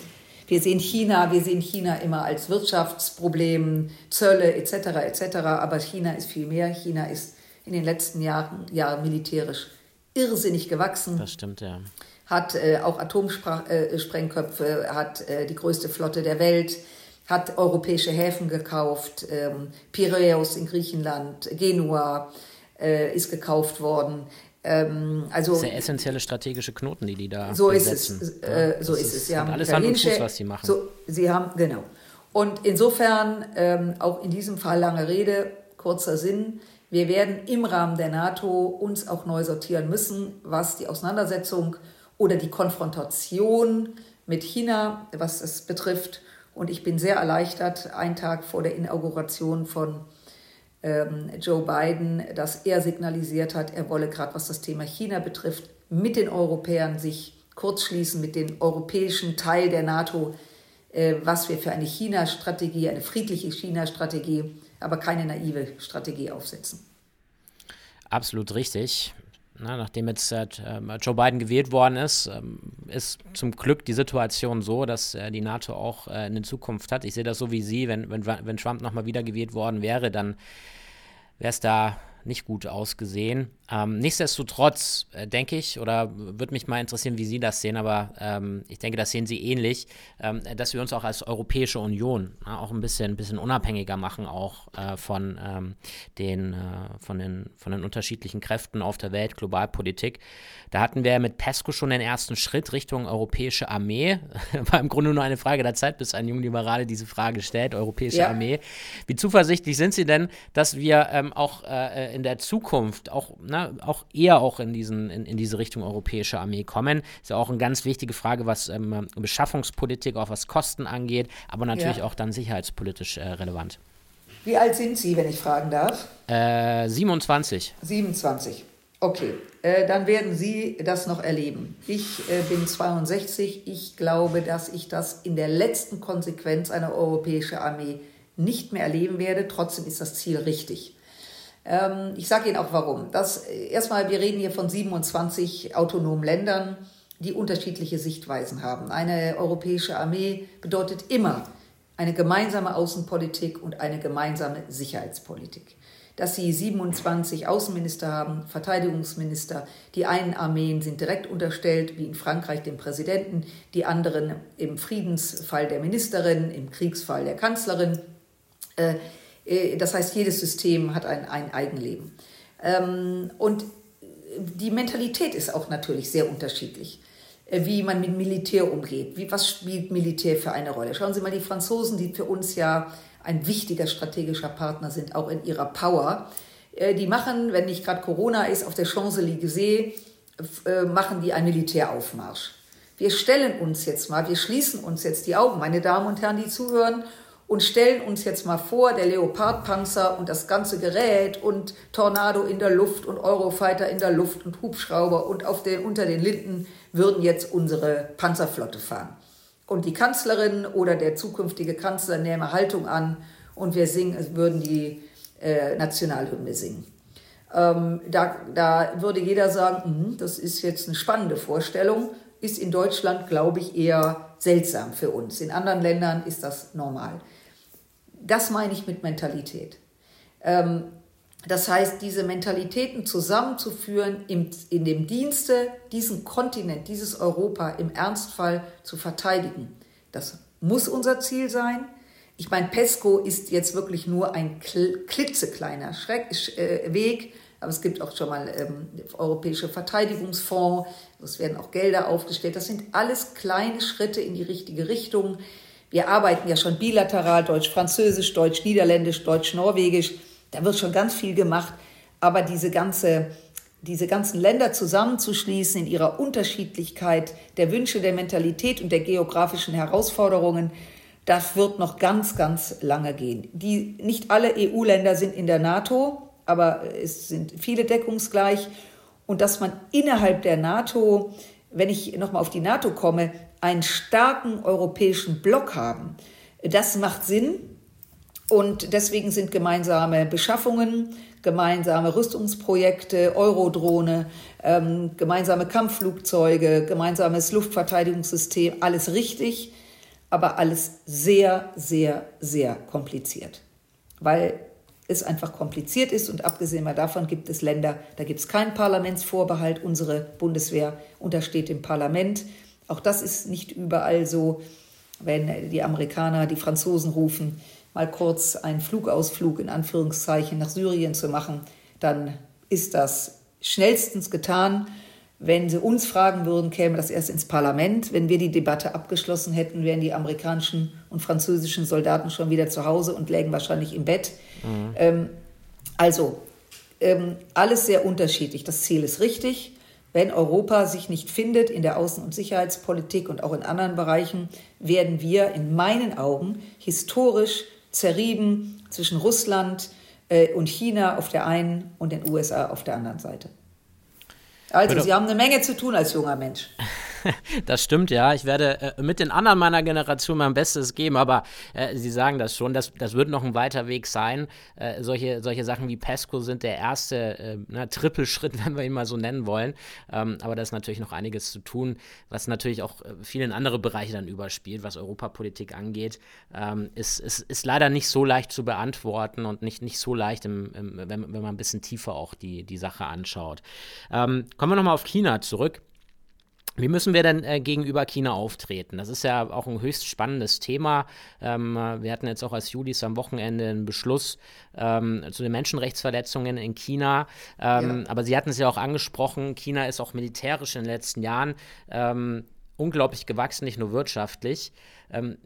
Wir sehen China, wir sehen China immer als Wirtschaftsproblem, Zölle etc. etc. Aber China ist viel mehr. China ist in den letzten Jahren, Jahren militärisch irrsinnig gewachsen. Das stimmt, ja hat äh, auch Atomsprengköpfe, hat äh, die größte Flotte der Welt, hat europäische Häfen gekauft, ähm, Piräus in Griechenland, Genua äh, ist gekauft worden. Ähm, also Sehr essentielle strategische Knoten, die die da so besetzen. Ist es, äh, so ist, es. Sie haben alles Hand und Fuß, was sie machen. So, sie haben genau. Und insofern ähm, auch in diesem Fall lange Rede, kurzer Sinn. Wir werden im Rahmen der NATO uns auch neu sortieren müssen, was die Auseinandersetzung oder die Konfrontation mit China, was es betrifft. Und ich bin sehr erleichtert, einen Tag vor der Inauguration von ähm, Joe Biden, dass er signalisiert hat, er wolle gerade, was das Thema China betrifft, mit den Europäern sich kurzschließen, mit dem europäischen Teil der NATO, äh, was wir für eine China-Strategie, eine friedliche China-Strategie, aber keine naive Strategie aufsetzen. Absolut richtig. Na, nachdem jetzt äh, Joe Biden gewählt worden ist, ähm, ist zum Glück die Situation so, dass äh, die NATO auch äh, eine Zukunft hat. Ich sehe das so wie Sie, wenn, wenn, wenn Trump nochmal wieder gewählt worden wäre, dann wäre es da nicht gut ausgesehen. Ähm, nichtsdestotrotz äh, denke ich, oder würde mich mal interessieren, wie Sie das sehen, aber ähm, ich denke, das sehen Sie ähnlich, ähm, dass wir uns auch als Europäische Union äh, auch ein bisschen, ein bisschen unabhängiger machen, auch äh, von, ähm, den, äh, von, den, von den unterschiedlichen Kräften auf der Welt, Globalpolitik. Da hatten wir mit PESCO schon den ersten Schritt Richtung europäische Armee. War im Grunde nur eine Frage der Zeit, bis ein Jungliberale diese Frage stellt, europäische ja. Armee. Wie zuversichtlich sind Sie denn, dass wir ähm, auch äh, in der Zukunft auch, auch eher auch in, diesen, in, in diese Richtung europäische Armee kommen? Ist ja auch eine ganz wichtige Frage, was ähm, Beschaffungspolitik, auch was Kosten angeht, aber natürlich ja. auch dann sicherheitspolitisch äh, relevant. Wie alt sind Sie, wenn ich fragen darf? Äh, 27. 27. Okay, äh, dann werden Sie das noch erleben. Ich äh, bin 62. Ich glaube, dass ich das in der letzten Konsequenz einer europäischen Armee nicht mehr erleben werde. Trotzdem ist das Ziel richtig. Ähm, ich sage Ihnen auch warum. Das, äh, erstmal, wir reden hier von 27 autonomen Ländern, die unterschiedliche Sichtweisen haben. Eine europäische Armee bedeutet immer eine gemeinsame Außenpolitik und eine gemeinsame Sicherheitspolitik dass sie 27 Außenminister haben, Verteidigungsminister. Die einen Armeen sind direkt unterstellt, wie in Frankreich dem Präsidenten, die anderen im Friedensfall der Ministerin, im Kriegsfall der Kanzlerin. Äh, das heißt, jedes System hat ein, ein Eigenleben. Ähm, und die Mentalität ist auch natürlich sehr unterschiedlich äh, wie man mit Militär umgeht. Wie, was spielt Militär für eine Rolle? Schauen Sie mal, die Franzosen, die für uns ja ein wichtiger strategischer Partner sind, auch in ihrer Power. Äh, die machen, wenn nicht gerade Corona ist, auf der Champs-Élysées, äh, machen die einen Militäraufmarsch. Wir stellen uns jetzt mal, wir schließen uns jetzt die Augen, meine Damen und Herren, die zuhören, und stellen uns jetzt mal vor, der Leopardpanzer und das ganze Gerät und Tornado in der Luft und Eurofighter in der Luft und Hubschrauber und auf den, unter den Linden würden jetzt unsere Panzerflotte fahren und die Kanzlerin oder der zukünftige Kanzler nähme Haltung an und wir singen, würden die äh, Nationalhymne singen. Ähm, da, da würde jeder sagen, mh, das ist jetzt eine spannende Vorstellung, ist in Deutschland, glaube ich, eher seltsam für uns. In anderen Ländern ist das normal. Das meine ich mit Mentalität. Ähm, das heißt, diese Mentalitäten zusammenzuführen, im, in dem Dienste, diesen Kontinent, dieses Europa im Ernstfall zu verteidigen, das muss unser Ziel sein. Ich meine, PESCO ist jetzt wirklich nur ein klitzekleiner Schreck, äh, Weg, aber es gibt auch schon mal ähm, Europäische Verteidigungsfonds, es werden auch Gelder aufgestellt. Das sind alles kleine Schritte in die richtige Richtung. Wir arbeiten ja schon bilateral, deutsch-französisch, deutsch-niederländisch, deutsch-norwegisch Da wird schon ganz viel gemacht, aber diese ganze diese ganzen Länder zusammenzuschließen in ihrer Unterschiedlichkeit der Wünsche, der Mentalität und der geografischen Herausforderungen, das wird noch ganz, ganz lange gehen. Die, nicht alle EU-Länder sind in der NATO, aber es sind viele deckungsgleich. Und dass man innerhalb der NATO, wenn ich nochmal auf die NATO komme, einen starken europäischen Block haben, das macht Sinn. Und deswegen sind gemeinsame Beschaffungen, gemeinsame Rüstungsprojekte, Eurodrohne, ähm, gemeinsame Kampfflugzeuge, gemeinsames Luftverteidigungssystem, alles richtig, aber alles sehr, sehr, sehr kompliziert. Weil es einfach kompliziert ist und abgesehen davon gibt es Länder, da gibt es keinen Parlamentsvorbehalt. Unsere Bundeswehr untersteht dem Parlament. Auch das ist nicht überall so, wenn die Amerikaner, die Franzosen rufen, mal kurz einen Flugausflug in Anführungszeichen nach Syrien zu machen, dann ist das schnellstens getan. Wenn Sie uns fragen würden, käme das erst ins Parlament. Wenn wir die Debatte abgeschlossen hätten, wären die amerikanischen und französischen Soldaten schon wieder zu Hause und lägen wahrscheinlich im Bett. Mhm. Ähm, also ähm, alles sehr unterschiedlich. Das Ziel ist richtig. Wenn Europa sich nicht findet in der Außen- und Sicherheitspolitik und auch in anderen Bereichen, werden wir in meinen Augen historisch zerrieben zwischen Russland äh, und China auf der einen und den USA auf der anderen Seite. Also, Sie haben eine Menge zu tun als junger Mensch. das stimmt, ja. Ich werde äh, mit den anderen meiner Generation mein Bestes geben, aber äh, Sie sagen das schon, das, das wird noch ein weiter Weg sein. Äh, solche, solche Sachen wie PESCO sind der erste äh, na, Trippelschritt, wenn wir ihn mal so nennen wollen. Ähm, aber da ist natürlich noch einiges zu tun, was natürlich auch äh, viele andere Bereiche dann überspielt, was Europapolitik angeht. Ähm, ist, ist, ist leider nicht so leicht zu beantworten und nicht, nicht so leicht, im, im, wenn, wenn man ein bisschen tiefer auch die, die Sache anschaut. Ähm, kommen wir nochmal auf China zurück. Wie müssen wir denn äh, gegenüber China auftreten? Das ist ja auch ein höchst spannendes Thema. Ähm, wir hatten jetzt auch als Julis am Wochenende einen Beschluss ähm, zu den Menschenrechtsverletzungen in China. Ähm, ja. Aber Sie hatten es ja auch angesprochen, China ist auch militärisch in den letzten Jahren ähm, unglaublich gewachsen, nicht nur wirtschaftlich. Ähm,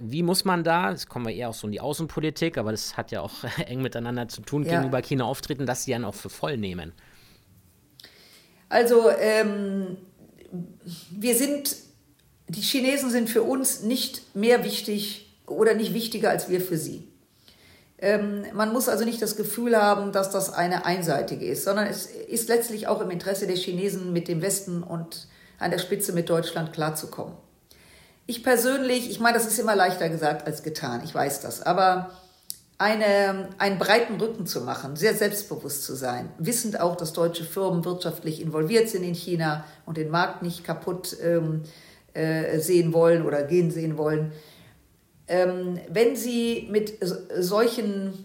wie muss man da, jetzt kommen wir eher auch so in die Außenpolitik, aber das hat ja auch eng miteinander zu tun, ja. gegenüber China auftreten, dass sie dann auch für voll nehmen? Also, ähm, wir sind, die Chinesen sind für uns nicht mehr wichtig oder nicht wichtiger als wir für sie. Ähm, man muss also nicht das Gefühl haben, dass das eine einseitige ist, sondern es ist letztlich auch im Interesse der Chinesen, mit dem Westen und an der Spitze mit Deutschland klarzukommen. Ich persönlich, ich meine, das ist immer leichter gesagt als getan, ich weiß das, aber eine, einen breiten Rücken zu machen, sehr selbstbewusst zu sein, wissend auch, dass deutsche Firmen wirtschaftlich involviert sind in China und den Markt nicht kaputt ähm, äh, sehen wollen oder gehen sehen wollen. Ähm, wenn Sie mit solchen,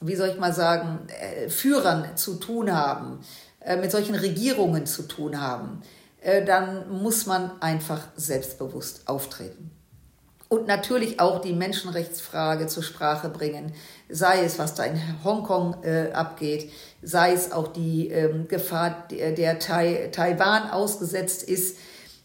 wie soll ich mal sagen, äh, Führern zu tun haben, äh, mit solchen Regierungen zu tun haben, äh, dann muss man einfach selbstbewusst auftreten und natürlich auch die Menschenrechtsfrage zur Sprache bringen, sei es, was da in Hongkong äh, abgeht, sei es auch die ähm, Gefahr, der, der Tai, Taiwan ausgesetzt ist.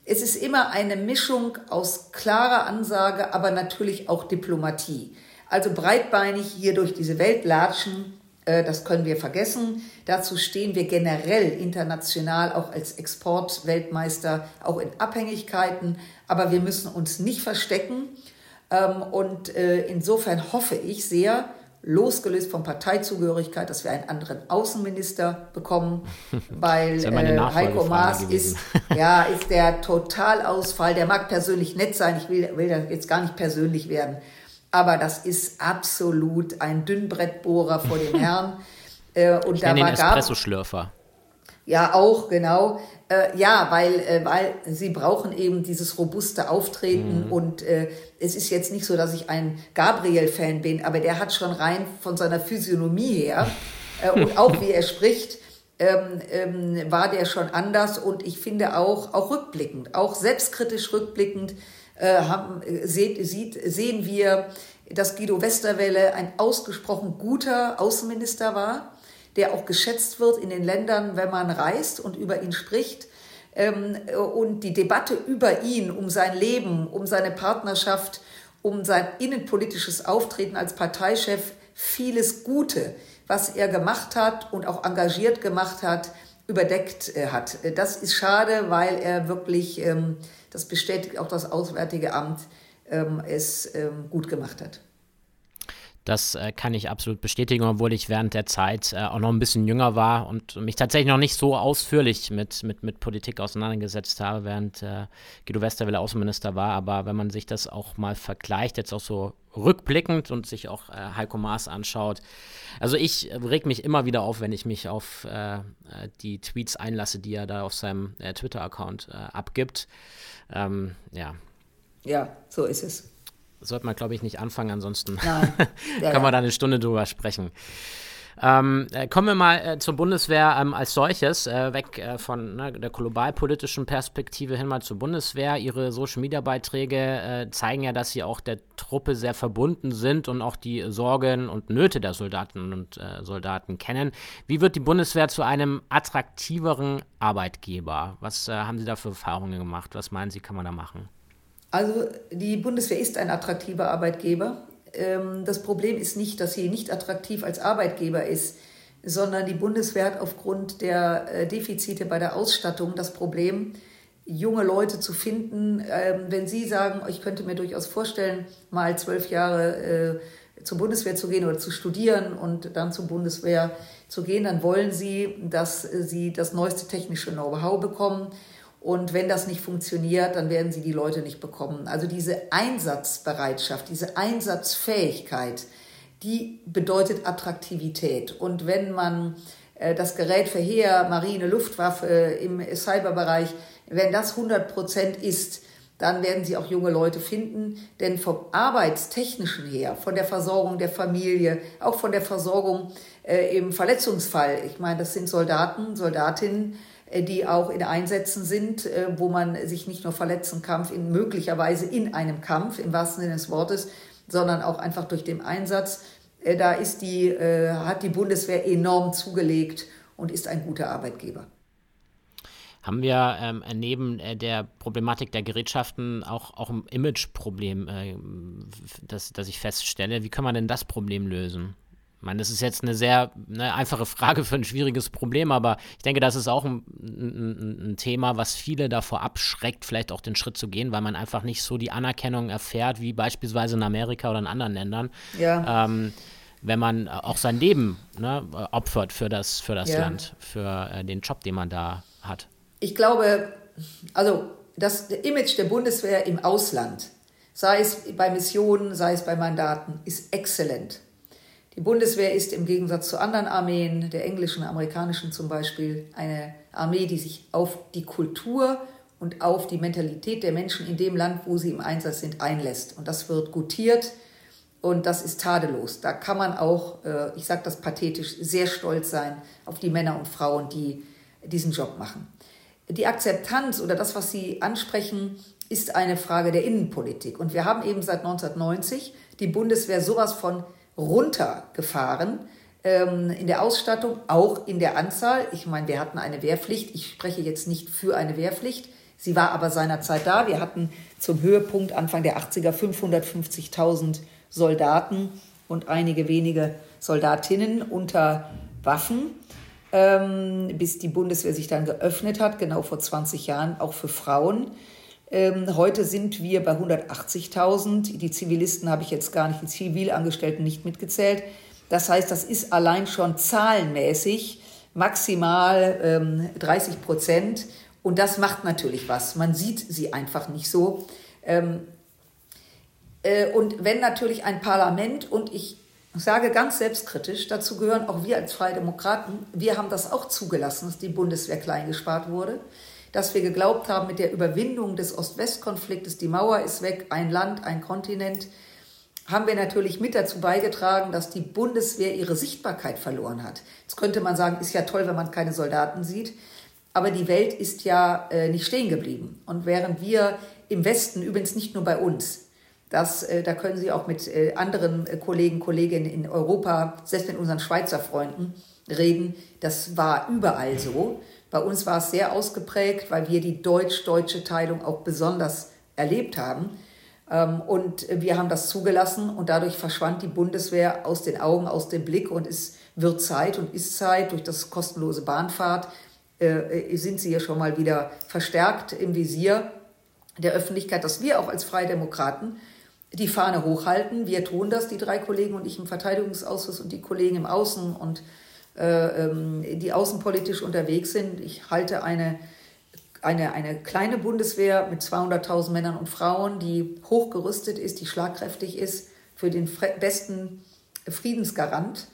Es ist immer eine Mischung aus klarer Ansage, aber natürlich auch Diplomatie. Also breitbeinig hier durch diese Welt latschen, äh, das können wir vergessen. Dazu stehen wir generell international auch als Exportweltmeister, auch in Abhängigkeiten. Aber wir müssen uns nicht verstecken. Ähm, und äh, insofern hoffe ich sehr, losgelöst von Parteizugehörigkeit, dass wir einen anderen Außenminister bekommen, weil äh, Heiko Maas ist, ja, ist der Totalausfall. Der mag persönlich nett sein, ich will, will da jetzt gar nicht persönlich werden, aber das ist absolut ein Dünnbrettbohrer vor dem Herrn. Äh, und ich da war Espresso-Schlürfer. Ja, auch, genau. Äh, ja, weil, äh, weil sie brauchen eben dieses robuste Auftreten mhm. und äh, es ist jetzt nicht so, dass ich ein Gabriel-Fan bin, aber der hat schon rein von seiner Physiognomie her äh, und auch wie er spricht, ähm, ähm, war der schon anders und ich finde auch, auch rückblickend, auch selbstkritisch rückblickend, haben, äh, seht, sieht, sehen wir, dass Guido Westerwelle ein ausgesprochen guter Außenminister war, der auch geschätzt wird in den Ländern, wenn man reist und über ihn spricht. Ähm, und die Debatte über ihn, um sein Leben, um seine Partnerschaft, um sein innenpolitisches Auftreten als Parteichef, vieles Gute, was er gemacht hat und auch engagiert gemacht hat, überdeckt äh, hat. Das ist schade, weil er wirklich, ähm, das bestätigt auch das Auswärtige Amt, ähm, es ähm, gut gemacht hat. Das äh, kann ich absolut bestätigen, obwohl ich während der Zeit äh, auch noch ein bisschen jünger war und mich tatsächlich noch nicht so ausführlich mit, mit, mit Politik auseinandergesetzt habe, während äh, Guido Westerwelle Außenminister war. Aber wenn man sich das auch mal vergleicht, jetzt auch so rückblickend und sich auch äh, Heiko Maas anschaut. Also ich reg mich immer wieder auf, wenn ich mich auf äh, äh, die Tweets einlasse, die er da auf seinem Twitter-Account abgibt. Ähm, ja. Ja, so ist es sollte man, glaube ich, nicht anfangen, ansonsten ja, können wir da eine Stunde drüber sprechen. Ähm, äh, kommen wir mal äh, zur Bundeswehr ähm, als solches, äh, weg äh, von ne, der globalpolitischen Perspektive hin mal zur Bundeswehr. Ihre Social-Media-Beiträge äh, zeigen ja, dass Sie auch der Truppe sehr verbunden sind und auch die Sorgen und Nöte der Soldaten und äh, Soldaten kennen. Wie wird die Bundeswehr zu einem attraktiveren Arbeitgeber? Was haben Sie da für Erfahrungen gemacht? Was meinen Sie, kann man da machen? Also die Bundeswehr ist ein attraktiver Arbeitgeber. Ähm, das Problem ist nicht, dass sie nicht attraktiv als Arbeitgeber ist, sondern die Bundeswehr hat aufgrund der äh, Defizite bei der Ausstattung das Problem, junge Leute zu finden. Ähm, wenn Sie sagen, ich könnte mir durchaus vorstellen, mal zwölf Jahre äh, zur Bundeswehr zu gehen oder zu studieren und dann zur Bundeswehr zu gehen, dann wollen Sie, dass Sie das neueste technische Know-how bekommen und wenn das nicht funktioniert, dann werden sie die Leute nicht bekommen. Also diese Einsatzbereitschaft, diese Einsatzfähigkeit, die bedeutet Attraktivität. Und wenn man äh, das Gerät für Heer, Marine, Luftwaffe äh, im Cyberbereich, wenn das 100 Prozent ist, dann werden sie auch junge Leute finden. Denn vom Arbeitstechnischen her, von der Versorgung der Familie, auch von der Versorgung äh, im Verletzungsfall, ich meine, das sind Soldaten, Soldatinnen, die auch in Einsätzen sind, äh, wo man sich nicht nur verletzen kann, in, möglicherweise in einem Kampf, im wahrsten Sinne des Wortes, sondern auch einfach durch den Einsatz. Äh, da ist die, hat die Bundeswehr enorm zugelegt und ist ein guter Arbeitgeber. Haben wir ähm, neben äh, der Problematik der Gerätschaften auch, auch ein Imageproblem, äh, das, das ich feststelle? Wie kann man denn das Problem lösen? Ich meine, das ist jetzt eine sehr ne, einfache Frage für ein schwieriges Problem, aber ich denke, das ist auch ein, ein, ein, Thema, was viele davor abschreckt, vielleicht auch den Schritt zu gehen, weil man einfach nicht so die Anerkennung erfährt, wie beispielsweise in Amerika oder in anderen Ländern. Ja. Ähm, wenn man auch sein Leben ne, opfert für das, für das ja. Land, für äh, den Job, den man da hat. Ich glaube, also das Image der Bundeswehr im Ausland, sei es bei Missionen, sei es bei Mandaten, ist exzellent. Die Bundeswehr ist im Gegensatz zu anderen Armeen, der englischen, amerikanischen zum Beispiel, eine Armee, die sich auf die Kultur und auf die Mentalität der Menschen in dem Land, wo sie im Einsatz sind, einlässt. Und das wird gutiert und das ist tadellos. Da kann man auch, äh, ich sage das pathetisch, sehr stolz sein auf die Männer und Frauen, die diesen Job machen. Die Akzeptanz oder das, was Sie ansprechen, ist eine Frage der Innenpolitik. Und wir haben eben seit 1990 die Bundeswehr sowas von runtergefahren ähm, in der Ausstattung, auch in der Anzahl. Ich meine, wir hatten eine Wehrpflicht. Ich spreche jetzt nicht für eine Wehrpflicht. Sie war aber seinerzeit da. Wir hatten zum Höhepunkt Anfang der 80er 550.000 Soldaten und einige wenige Soldatinnen unter Waffen, ähm, bis die Bundeswehr sich dann geöffnet hat, genau vor 20 Jahren, auch für Frauen. Ähm, heute sind wir bei 180.000. Die Zivilisten habe ich jetzt gar nicht, die Zivilangestellten nicht mitgezählt. Das heißt, das ist allein schon zahlenmäßig maximal ähm, 30 Prozent. Und das macht natürlich was. Man sieht sie einfach nicht so. Ähm, äh, und wenn natürlich ein Parlament, und ich sage ganz selbstkritisch, dazu gehören auch wir als Freie Demokraten, wir haben das auch zugelassen, dass die Bundeswehr klein gespart wurde dass wir geglaubt haben, mit der Überwindung des Ost-West-Konfliktes, die Mauer ist weg, ein Land, ein Kontinent, haben wir natürlich mit dazu beigetragen, dass die Bundeswehr ihre Sichtbarkeit verloren hat. Jetzt könnte man sagen, ist ja toll, wenn man keine Soldaten sieht, aber die Welt ist ja äh, nicht stehen geblieben. Und während wir im Westen, übrigens nicht nur bei uns, das, äh, da können Sie auch mit äh, anderen äh, Kollegen, Kolleginnen in Europa, selbst mit unseren Schweizer Freunden reden, das war überall so. Bei uns war es sehr ausgeprägt, weil wir die deutsch-deutsche Teilung auch besonders erlebt haben. Ähm, und wir haben das zugelassen und dadurch verschwand die Bundeswehr aus den Augen, aus dem Blick und es wird Zeit und ist Zeit durch das kostenlose Bahnfahrt äh, sind sie ja schon mal wieder verstärkt im Visier der Öffentlichkeit, dass wir auch als Freie Demokraten die Fahne hochhalten. Wir tun das, die drei Kollegen und ich im Verteidigungsausschuss und die Kollegen im Außen und die außenpolitisch unterwegs sind. Ich halte eine eine, eine kleine Bundeswehr mit 200.000 Männern und Frauen, die hochgerüstet ist, die schlagkräftig ist, für den besten Friedensgarant.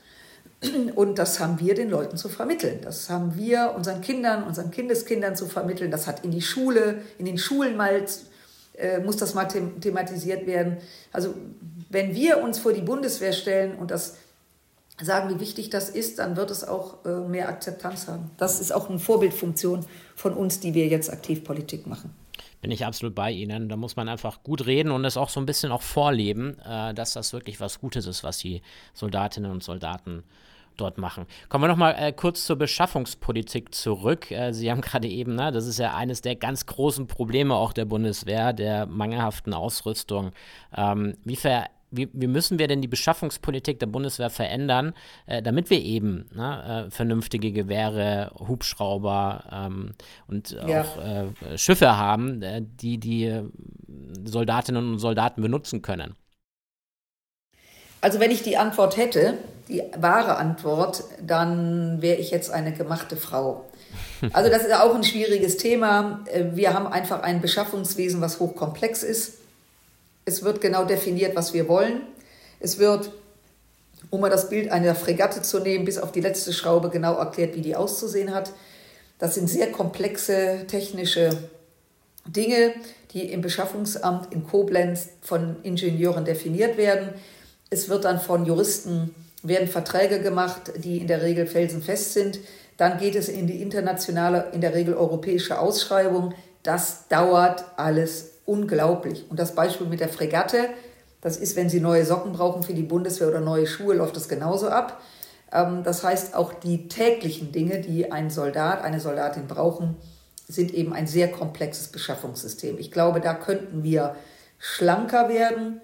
Und das haben wir den Leuten zu vermitteln. Das haben wir unseren Kindern, unseren Kindeskindern zu vermitteln. Das hat in die Schule, in den Schulen mal, äh, muss das mal thematisiert werden. Also wenn wir uns vor die Bundeswehr stellen und das sagen, wie wichtig das ist, dann wird es auch äh, mehr Akzeptanz haben. Das ist auch eine Vorbildfunktion von uns, die wir jetzt aktiv Politik machen. Bin ich absolut bei Ihnen. Da muss man einfach gut reden und es auch so ein bisschen auch vorleben, äh, dass das wirklich was Gutes ist, was die Soldatinnen und Soldaten dort machen. Kommen wir nochmal äh, kurz zur Beschaffungspolitik zurück. Äh, Sie haben gerade eben, ne, das ist ja eines der ganz großen Probleme auch der Bundeswehr, der mangelhaften Ausrüstung. Ähm, wie ver wie, wie, müssen wir denn die Beschaffungspolitik der Bundeswehr verändern, äh, damit wir eben ne, äh, vernünftige Gewehre, Hubschrauber ähm, und ja. auch äh, Schiffe haben, äh, die die äh, Soldatinnen und Soldaten benutzen können? Also wenn ich die Antwort hätte, die wahre Antwort, dann wäre ich jetzt eine gemachte Frau. Also das ist auch ein schwieriges Thema. Äh, wir haben einfach ein Beschaffungswesen, was hochkomplex ist es wird genau definiert, was wir wollen. Es wird, um mal das Bild einer Fregatte zu nehmen, bis auf die letzte Schraube genau erklärt, wie die auszusehen hat. Das sind sehr komplexe technische Dinge, die im Beschaffungsamt in Koblenz von Ingenieuren definiert werden. Es wird dann von Juristen, werden Verträge gemacht, die in der Regel felsenfest sind. Dann geht es in die internationale, in der Regel europäische Ausschreibung. Das dauert alles unglaublich. Und das Beispiel mit der Fregatte, das ist, wenn Sie neue Socken brauchen für die Bundeswehr oder neue Schuhe, läuft das genauso ab. Ähm, das heißt, auch die täglichen Dinge, die ein Soldat, eine Soldatin brauchen, sind eben ein sehr komplexes Beschaffungssystem. Ich glaube, da könnten wir schlanker werden.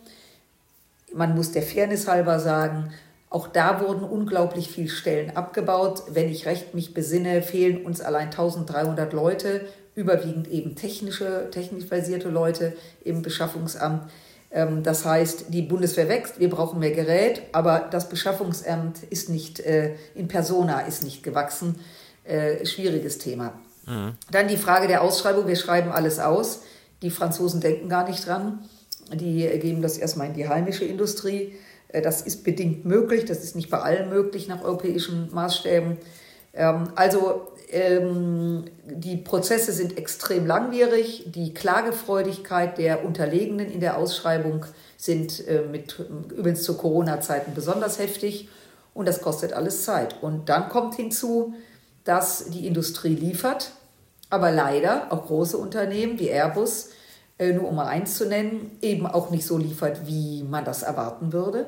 Man muss der Fairness halber sagen, auch da wurden unglaublich viele Stellen abgebaut. Wenn ich recht mich besinne, fehlen uns allein 1300 Leute überwiegend eben technische, technisch basierte Leute im Beschaffungsamt. Ähm, das heißt, die Bundeswehr wächst, wir brauchen mehr Gerät, aber das Beschaffungsamt ist nicht äh, in persona, ist nicht gewachsen. Äh, schwieriges Thema. Mhm. Dann die Frage der Ausschreibung, wir schreiben alles aus. Die Franzosen denken gar nicht dran. Die geben das erstmal in die heimische Industrie. Äh, das ist bedingt möglich, das ist nicht bei allen möglich nach europäischen Maßstäben. Ähm, also die Prozesse sind extrem langwierig. Die Klagefreudigkeit der Unterlegenen in der Ausschreibung sind äh, mit übrigens zu Corona-Zeiten besonders heftig und das kostet alles Zeit. Und dann kommt hinzu, dass die Industrie liefert, aber leider auch große Unternehmen wie Airbus, äh, nur um mal eins zu nennen, eben auch nicht so liefert, wie man das erwarten würde.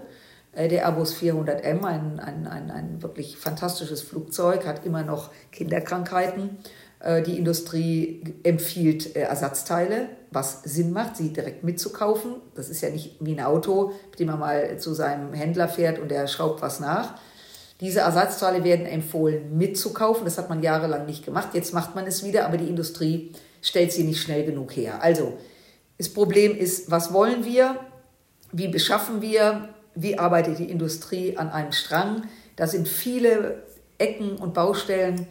Der Airbus 400M, ein, ein, ein, ein wirklich fantastisches Flugzeug, hat immer noch Kinderkrankheiten. Äh, die Industrie empfiehlt äh, Ersatzteile, was Sinn macht, sie direkt mitzukaufen. Das ist ja nicht wie ein Auto, mit dem man mal zu seinem Händler fährt und der schraubt was nach. Diese Ersatzteile werden empfohlen mitzukaufen. Das hat man jahrelang nicht gemacht. Jetzt macht man es wieder, aber die Industrie stellt sie nicht schnell genug her. Also, das Problem ist, was wollen wir? Wie beschaffen wir? Wie arbeitet die Industrie an einem Strang. Da sind viele Ecken und Baustellen,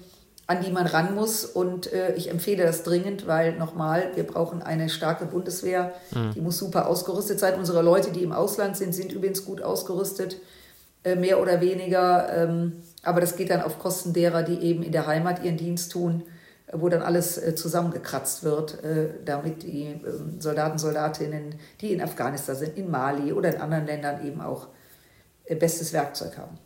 an die man ran muss. Und äh, ich empfehle das dringend, weil nochmal, wir brauchen eine starke Bundeswehr. Mhm. Die muss super ausgerüstet sein. Unsere Leute, die im Ausland sind, sind übrigens gut ausgerüstet, äh, mehr oder weniger. Ähm, aber das geht dann auf Kosten derer, die eben in der Heimat ihren Dienst tun wo dann alles äh, zusammengekratzt wird, äh, damit die ähm, Soldaten, Soldatinnen, die in Afghanistan sind, in Mali oder in anderen Ländern eben auch äh, bestes Werkzeug haben.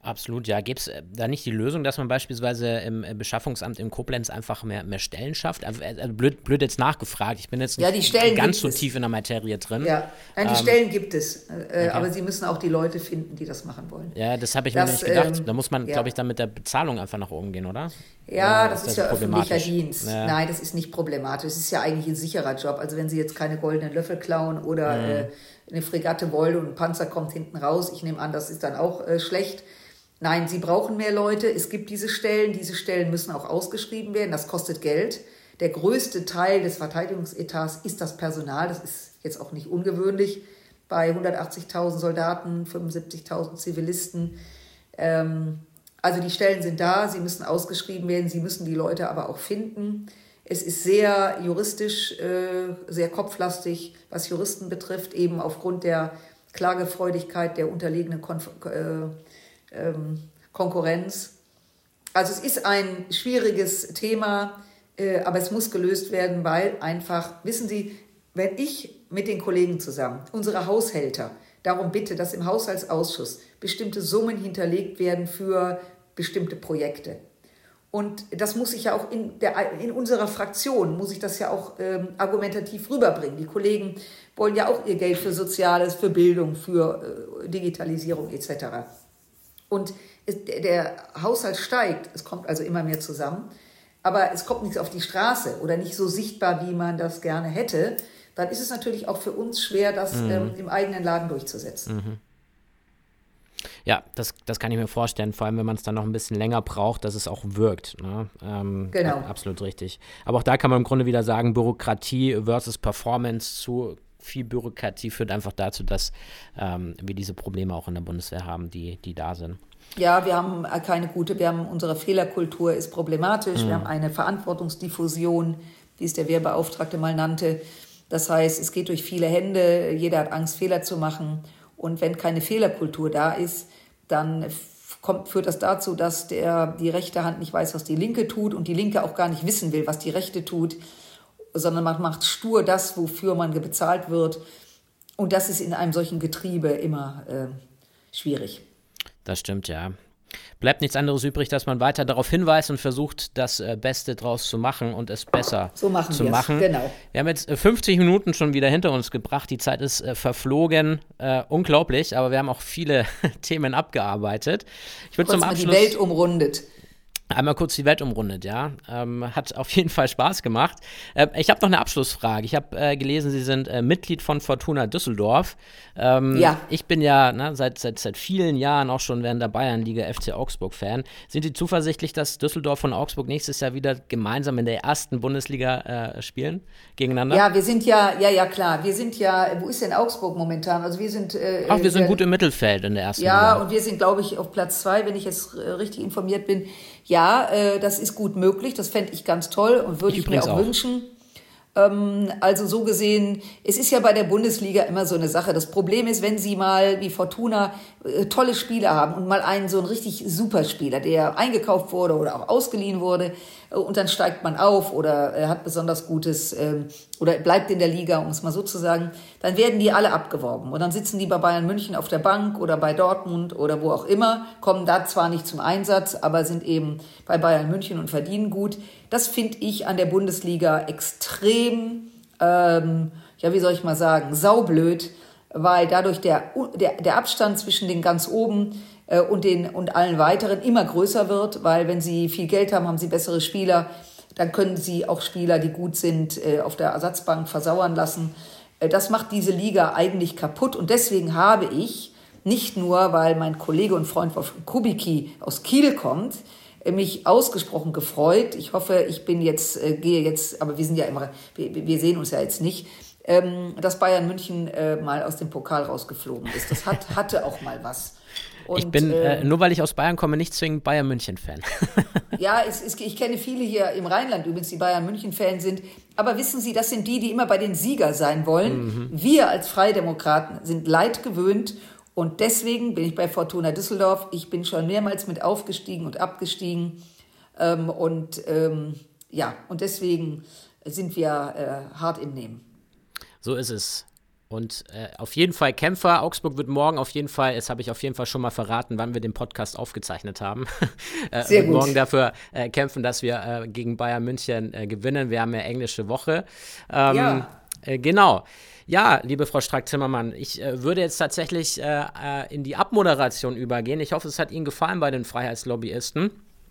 Absolut, ja. Gibt es äh, da nicht die Lösung, dass man beispielsweise im äh, Beschaffungsamt in Koblenz einfach mehr, mehr Stellen schafft? Also, also blöd, blöd, jetzt nachgefragt. Ich bin jetzt ja, nicht ganz so tief in der Materie drin. Ja, Nein, die ähm, Stellen gibt es. Äh, okay. Aber sie müssen auch die Leute finden, die das machen wollen. Ja, das habe ich das, mir nicht gedacht. Ähm, da muss man, ja. glaube ich, dann mit der Bezahlung einfach nach oben gehen, oder? Ja, oder das ist, ist das ja öffentlicher Dienst. Ja. Nein, das ist nicht problematisch. Es ist ja eigentlich ein sicherer Job. Also wenn Sie jetzt keine goldenen Löffel klauen oder mhm. äh, eine Fregatte wollen und ein Panzer kommt hinten raus, ich nehme an, das ist dann auch äh, schlecht Nein, sie brauchen mehr Leute. Es gibt diese Stellen. Diese Stellen müssen auch ausgeschrieben werden. Das kostet Geld. Der größte Teil des Verteidigungsetats ist das Personal. Das ist jetzt auch nicht ungewöhnlich bei 180.000 Soldaten, 75.000 Zivilisten. Ähm, also die Stellen sind da, sie müssen ausgeschrieben werden, sie müssen die Leute aber auch finden. Es ist sehr juristisch, äh, sehr kopflastig, was Juristen betrifft, eben aufgrund der Klagefreudigkeit der unterlegenen Konf äh, ähm, Konkurrenz. Also es ist ein schwieriges Thema, äh, aber es muss gelöst werden, weil einfach, wissen Sie, wenn ich mit den Kollegen zusammen, unsere Haushälter, darum bitte, dass im Haushaltsausschuss bestimmte Summen hinterlegt werden für bestimmte Projekte. Und das muss ich ja auch in, der, in unserer Fraktion, muss ich das ja auch ähm, argumentativ rüberbringen. Die Kollegen wollen ja auch ihr Geld für Soziales, für Bildung, für äh, Digitalisierung etc. Und es, der Haushalt steigt, es kommt also immer mehr zusammen, aber es kommt nichts auf die Straße oder nicht so sichtbar, wie man das gerne hätte, dann ist es natürlich auch für uns schwer, das mhm. ähm, im eigenen Laden durchzusetzen. Mhm. Ja, das, das kann ich mir vorstellen, vor allem wenn man es dann noch ein bisschen länger braucht, dass es auch wirkt. Ne? Ähm, genau. Absolut richtig. Aber auch da kann man im Grunde wieder sagen, Bürokratie versus Performance zu viel Bürokratie führt einfach dazu, dass ähm, wir diese Probleme auch in der Bundeswehr haben, die, die da sind. Ja, wir haben keine gute, wir haben unsere Fehlerkultur ist problematisch, mhm. wir haben eine Verantwortungsdiffusion, wie es der Wehrbeauftragte mal nannte. Das heißt, es geht durch viele Hände, jeder hat Angst, Fehler zu machen. Und wenn keine Fehlerkultur da ist, dann kommt, führt das dazu, dass der, die rechte Hand nicht weiß, was die linke tut und die linke auch gar nicht wissen will, was die rechte tut sondern man macht stur das, wofür man bezahlt wird. Und das ist in einem solchen Getriebe immer äh, schwierig. Das stimmt, ja. Bleibt nichts anderes übrig, dass man weiter darauf hinweist und versucht, das äh, Beste draus zu machen und es besser so machen zu machen. Genau. Wir haben jetzt 50 äh, Minuten schon wieder hinter uns gebracht. Die Zeit ist äh, verflogen. Äh, unglaublich, aber wir haben auch viele Themen abgearbeitet. Ich würde zum Abschluss die Welt umrundet einmal kurz die Welt umrundet, ja. Ähm, hat auf jeden Fall Spaß gemacht. Äh, ich habe noch eine Abschlussfrage. Ich habe äh, gelesen, Sie sind äh, Mitglied von Fortuna Düsseldorf. Ähm, ja. Ich bin ja ne, seit, seit, seit vielen Jahren auch schon während der Bayernliga FC Augsburg-Fan. Sind Sie zuversichtlich, dass Düsseldorf und Augsburg nächstes Jahr wieder gemeinsam in der ersten Bundesliga äh, spielen gegeneinander? Ja, wir sind ja, ja, ja, klar. Wir sind ja, wo ist denn Augsburg momentan? Also wir sind. Äh, Ach, wir sind gut im Mittelfeld in der ersten ja, Liga. Ja, und wir sind, glaube ich, auf Platz zwei, wenn ich jetzt äh, richtig informiert bin ja, äh, das ist gut möglich, das fände ich ganz toll und würde ich, ich mir auch, auch wünschen. Ähm, also so gesehen, es ist ja bei der Bundesliga immer so eine Sache. Das Problem ist, wenn Sie mal wie Fortuna äh, tolle Spieler haben und mal einen so einen richtig super Spieler, der eingekauft wurde oder auch ausgeliehen wurde, äh, und dann steigt man auf oder äh, hat besonders gutes ähm, oder bleibt in der Liga, um es mal so zu sagen, dann werden die alle abgeworben. Und dann sitzen die bei Bayern München auf der Bank oder bei Dortmund oder wo auch immer, kommen da zwar nicht zum Einsatz, aber sind eben bei Bayern München und verdienen gut. Das finde ich an der Bundesliga extrem, ähm, ja, wie soll ich mal sagen, saublöd, weil dadurch der, der, der Abstand zwischen den ganz oben äh, und, den, und allen weiteren immer größer wird, weil wenn sie viel Geld haben, haben sie bessere Spieler, dann können sie auch Spieler, die gut sind, äh, auf der Ersatzbank versauern lassen. Äh, das macht diese Liga eigentlich kaputt und deswegen habe ich, nicht nur, weil mein Kollege und Freund Wolf Kubicki aus Kiel kommt, mich ausgesprochen gefreut. Ich hoffe, ich bin jetzt, äh, gehe jetzt, aber wir sind ja immer, wir, wir sehen uns ja jetzt nicht, ähm, dass Bayern München äh, mal aus dem Pokal rausgeflogen ist. Das hat, hatte auch mal was. Und, ich bin, äh, nur weil ich aus Bayern komme, nicht zwingend Bayern München-Fan. ja, es, es, ich kenne viele hier im Rheinland übrigens, die Bayern München-Fan sind. Aber wissen Sie, das sind die, die immer bei den Sieger sein wollen. Mhm. Wir als Freidemokraten sind leid gewöhnt und deswegen bin ich bei Fortuna Düsseldorf. Ich bin schon mehrmals mit aufgestiegen und abgestiegen. Ähm, und ähm, ja, und deswegen sind wir äh, hart im Nehmen. So ist es. und äh, auf jeden Fall Kämpfer. Augsburg wird morgen auf jeden Fall, das habe ich auf jeden Fall schon mal verraten, wann wir den Podcast aufgezeichnet haben. äh, Sehr gut. morgen dafür äh, kämpfen, dass wir äh, gegen Bayern München äh, gewinnen. Wir haben ja englische Woche. Ähm, ja. Äh, genau. Ja, liebe Frau Strack-Zimmermann, ich äh, würde jetzt tatsächlich äh, in die Abmoderation übergehen. Ich hoffe, es hat Ihnen gefallen bei den Freiheitslobbyisten.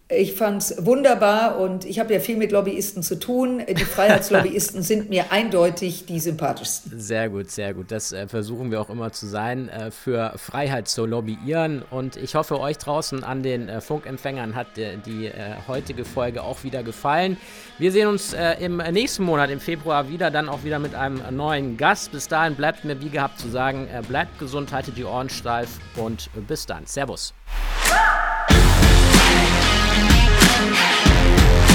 Ich fand es wunderbar und ich habe ja viel mit Lobbyisten zu tun. Die Freiheitslobbyisten sind mir eindeutig die sympathischsten. Sehr gut, sehr gut. Das äh, versuchen wir auch immer zu sein, äh, für Freiheit zu lobbyieren. Und ich hoffe, euch draußen an den äh, Funkempfängern hat äh, die äh, heutige Folge auch wieder gefallen. Wir sehen uns äh, im nächsten Monat, im Februar, wieder, dann auch wieder mit einem neuen Gast. Bis dahin bleibt mir wie gehabt zu sagen, bleibt gesund, haltet die Ohren steif und bis dann. Servus. Thank you.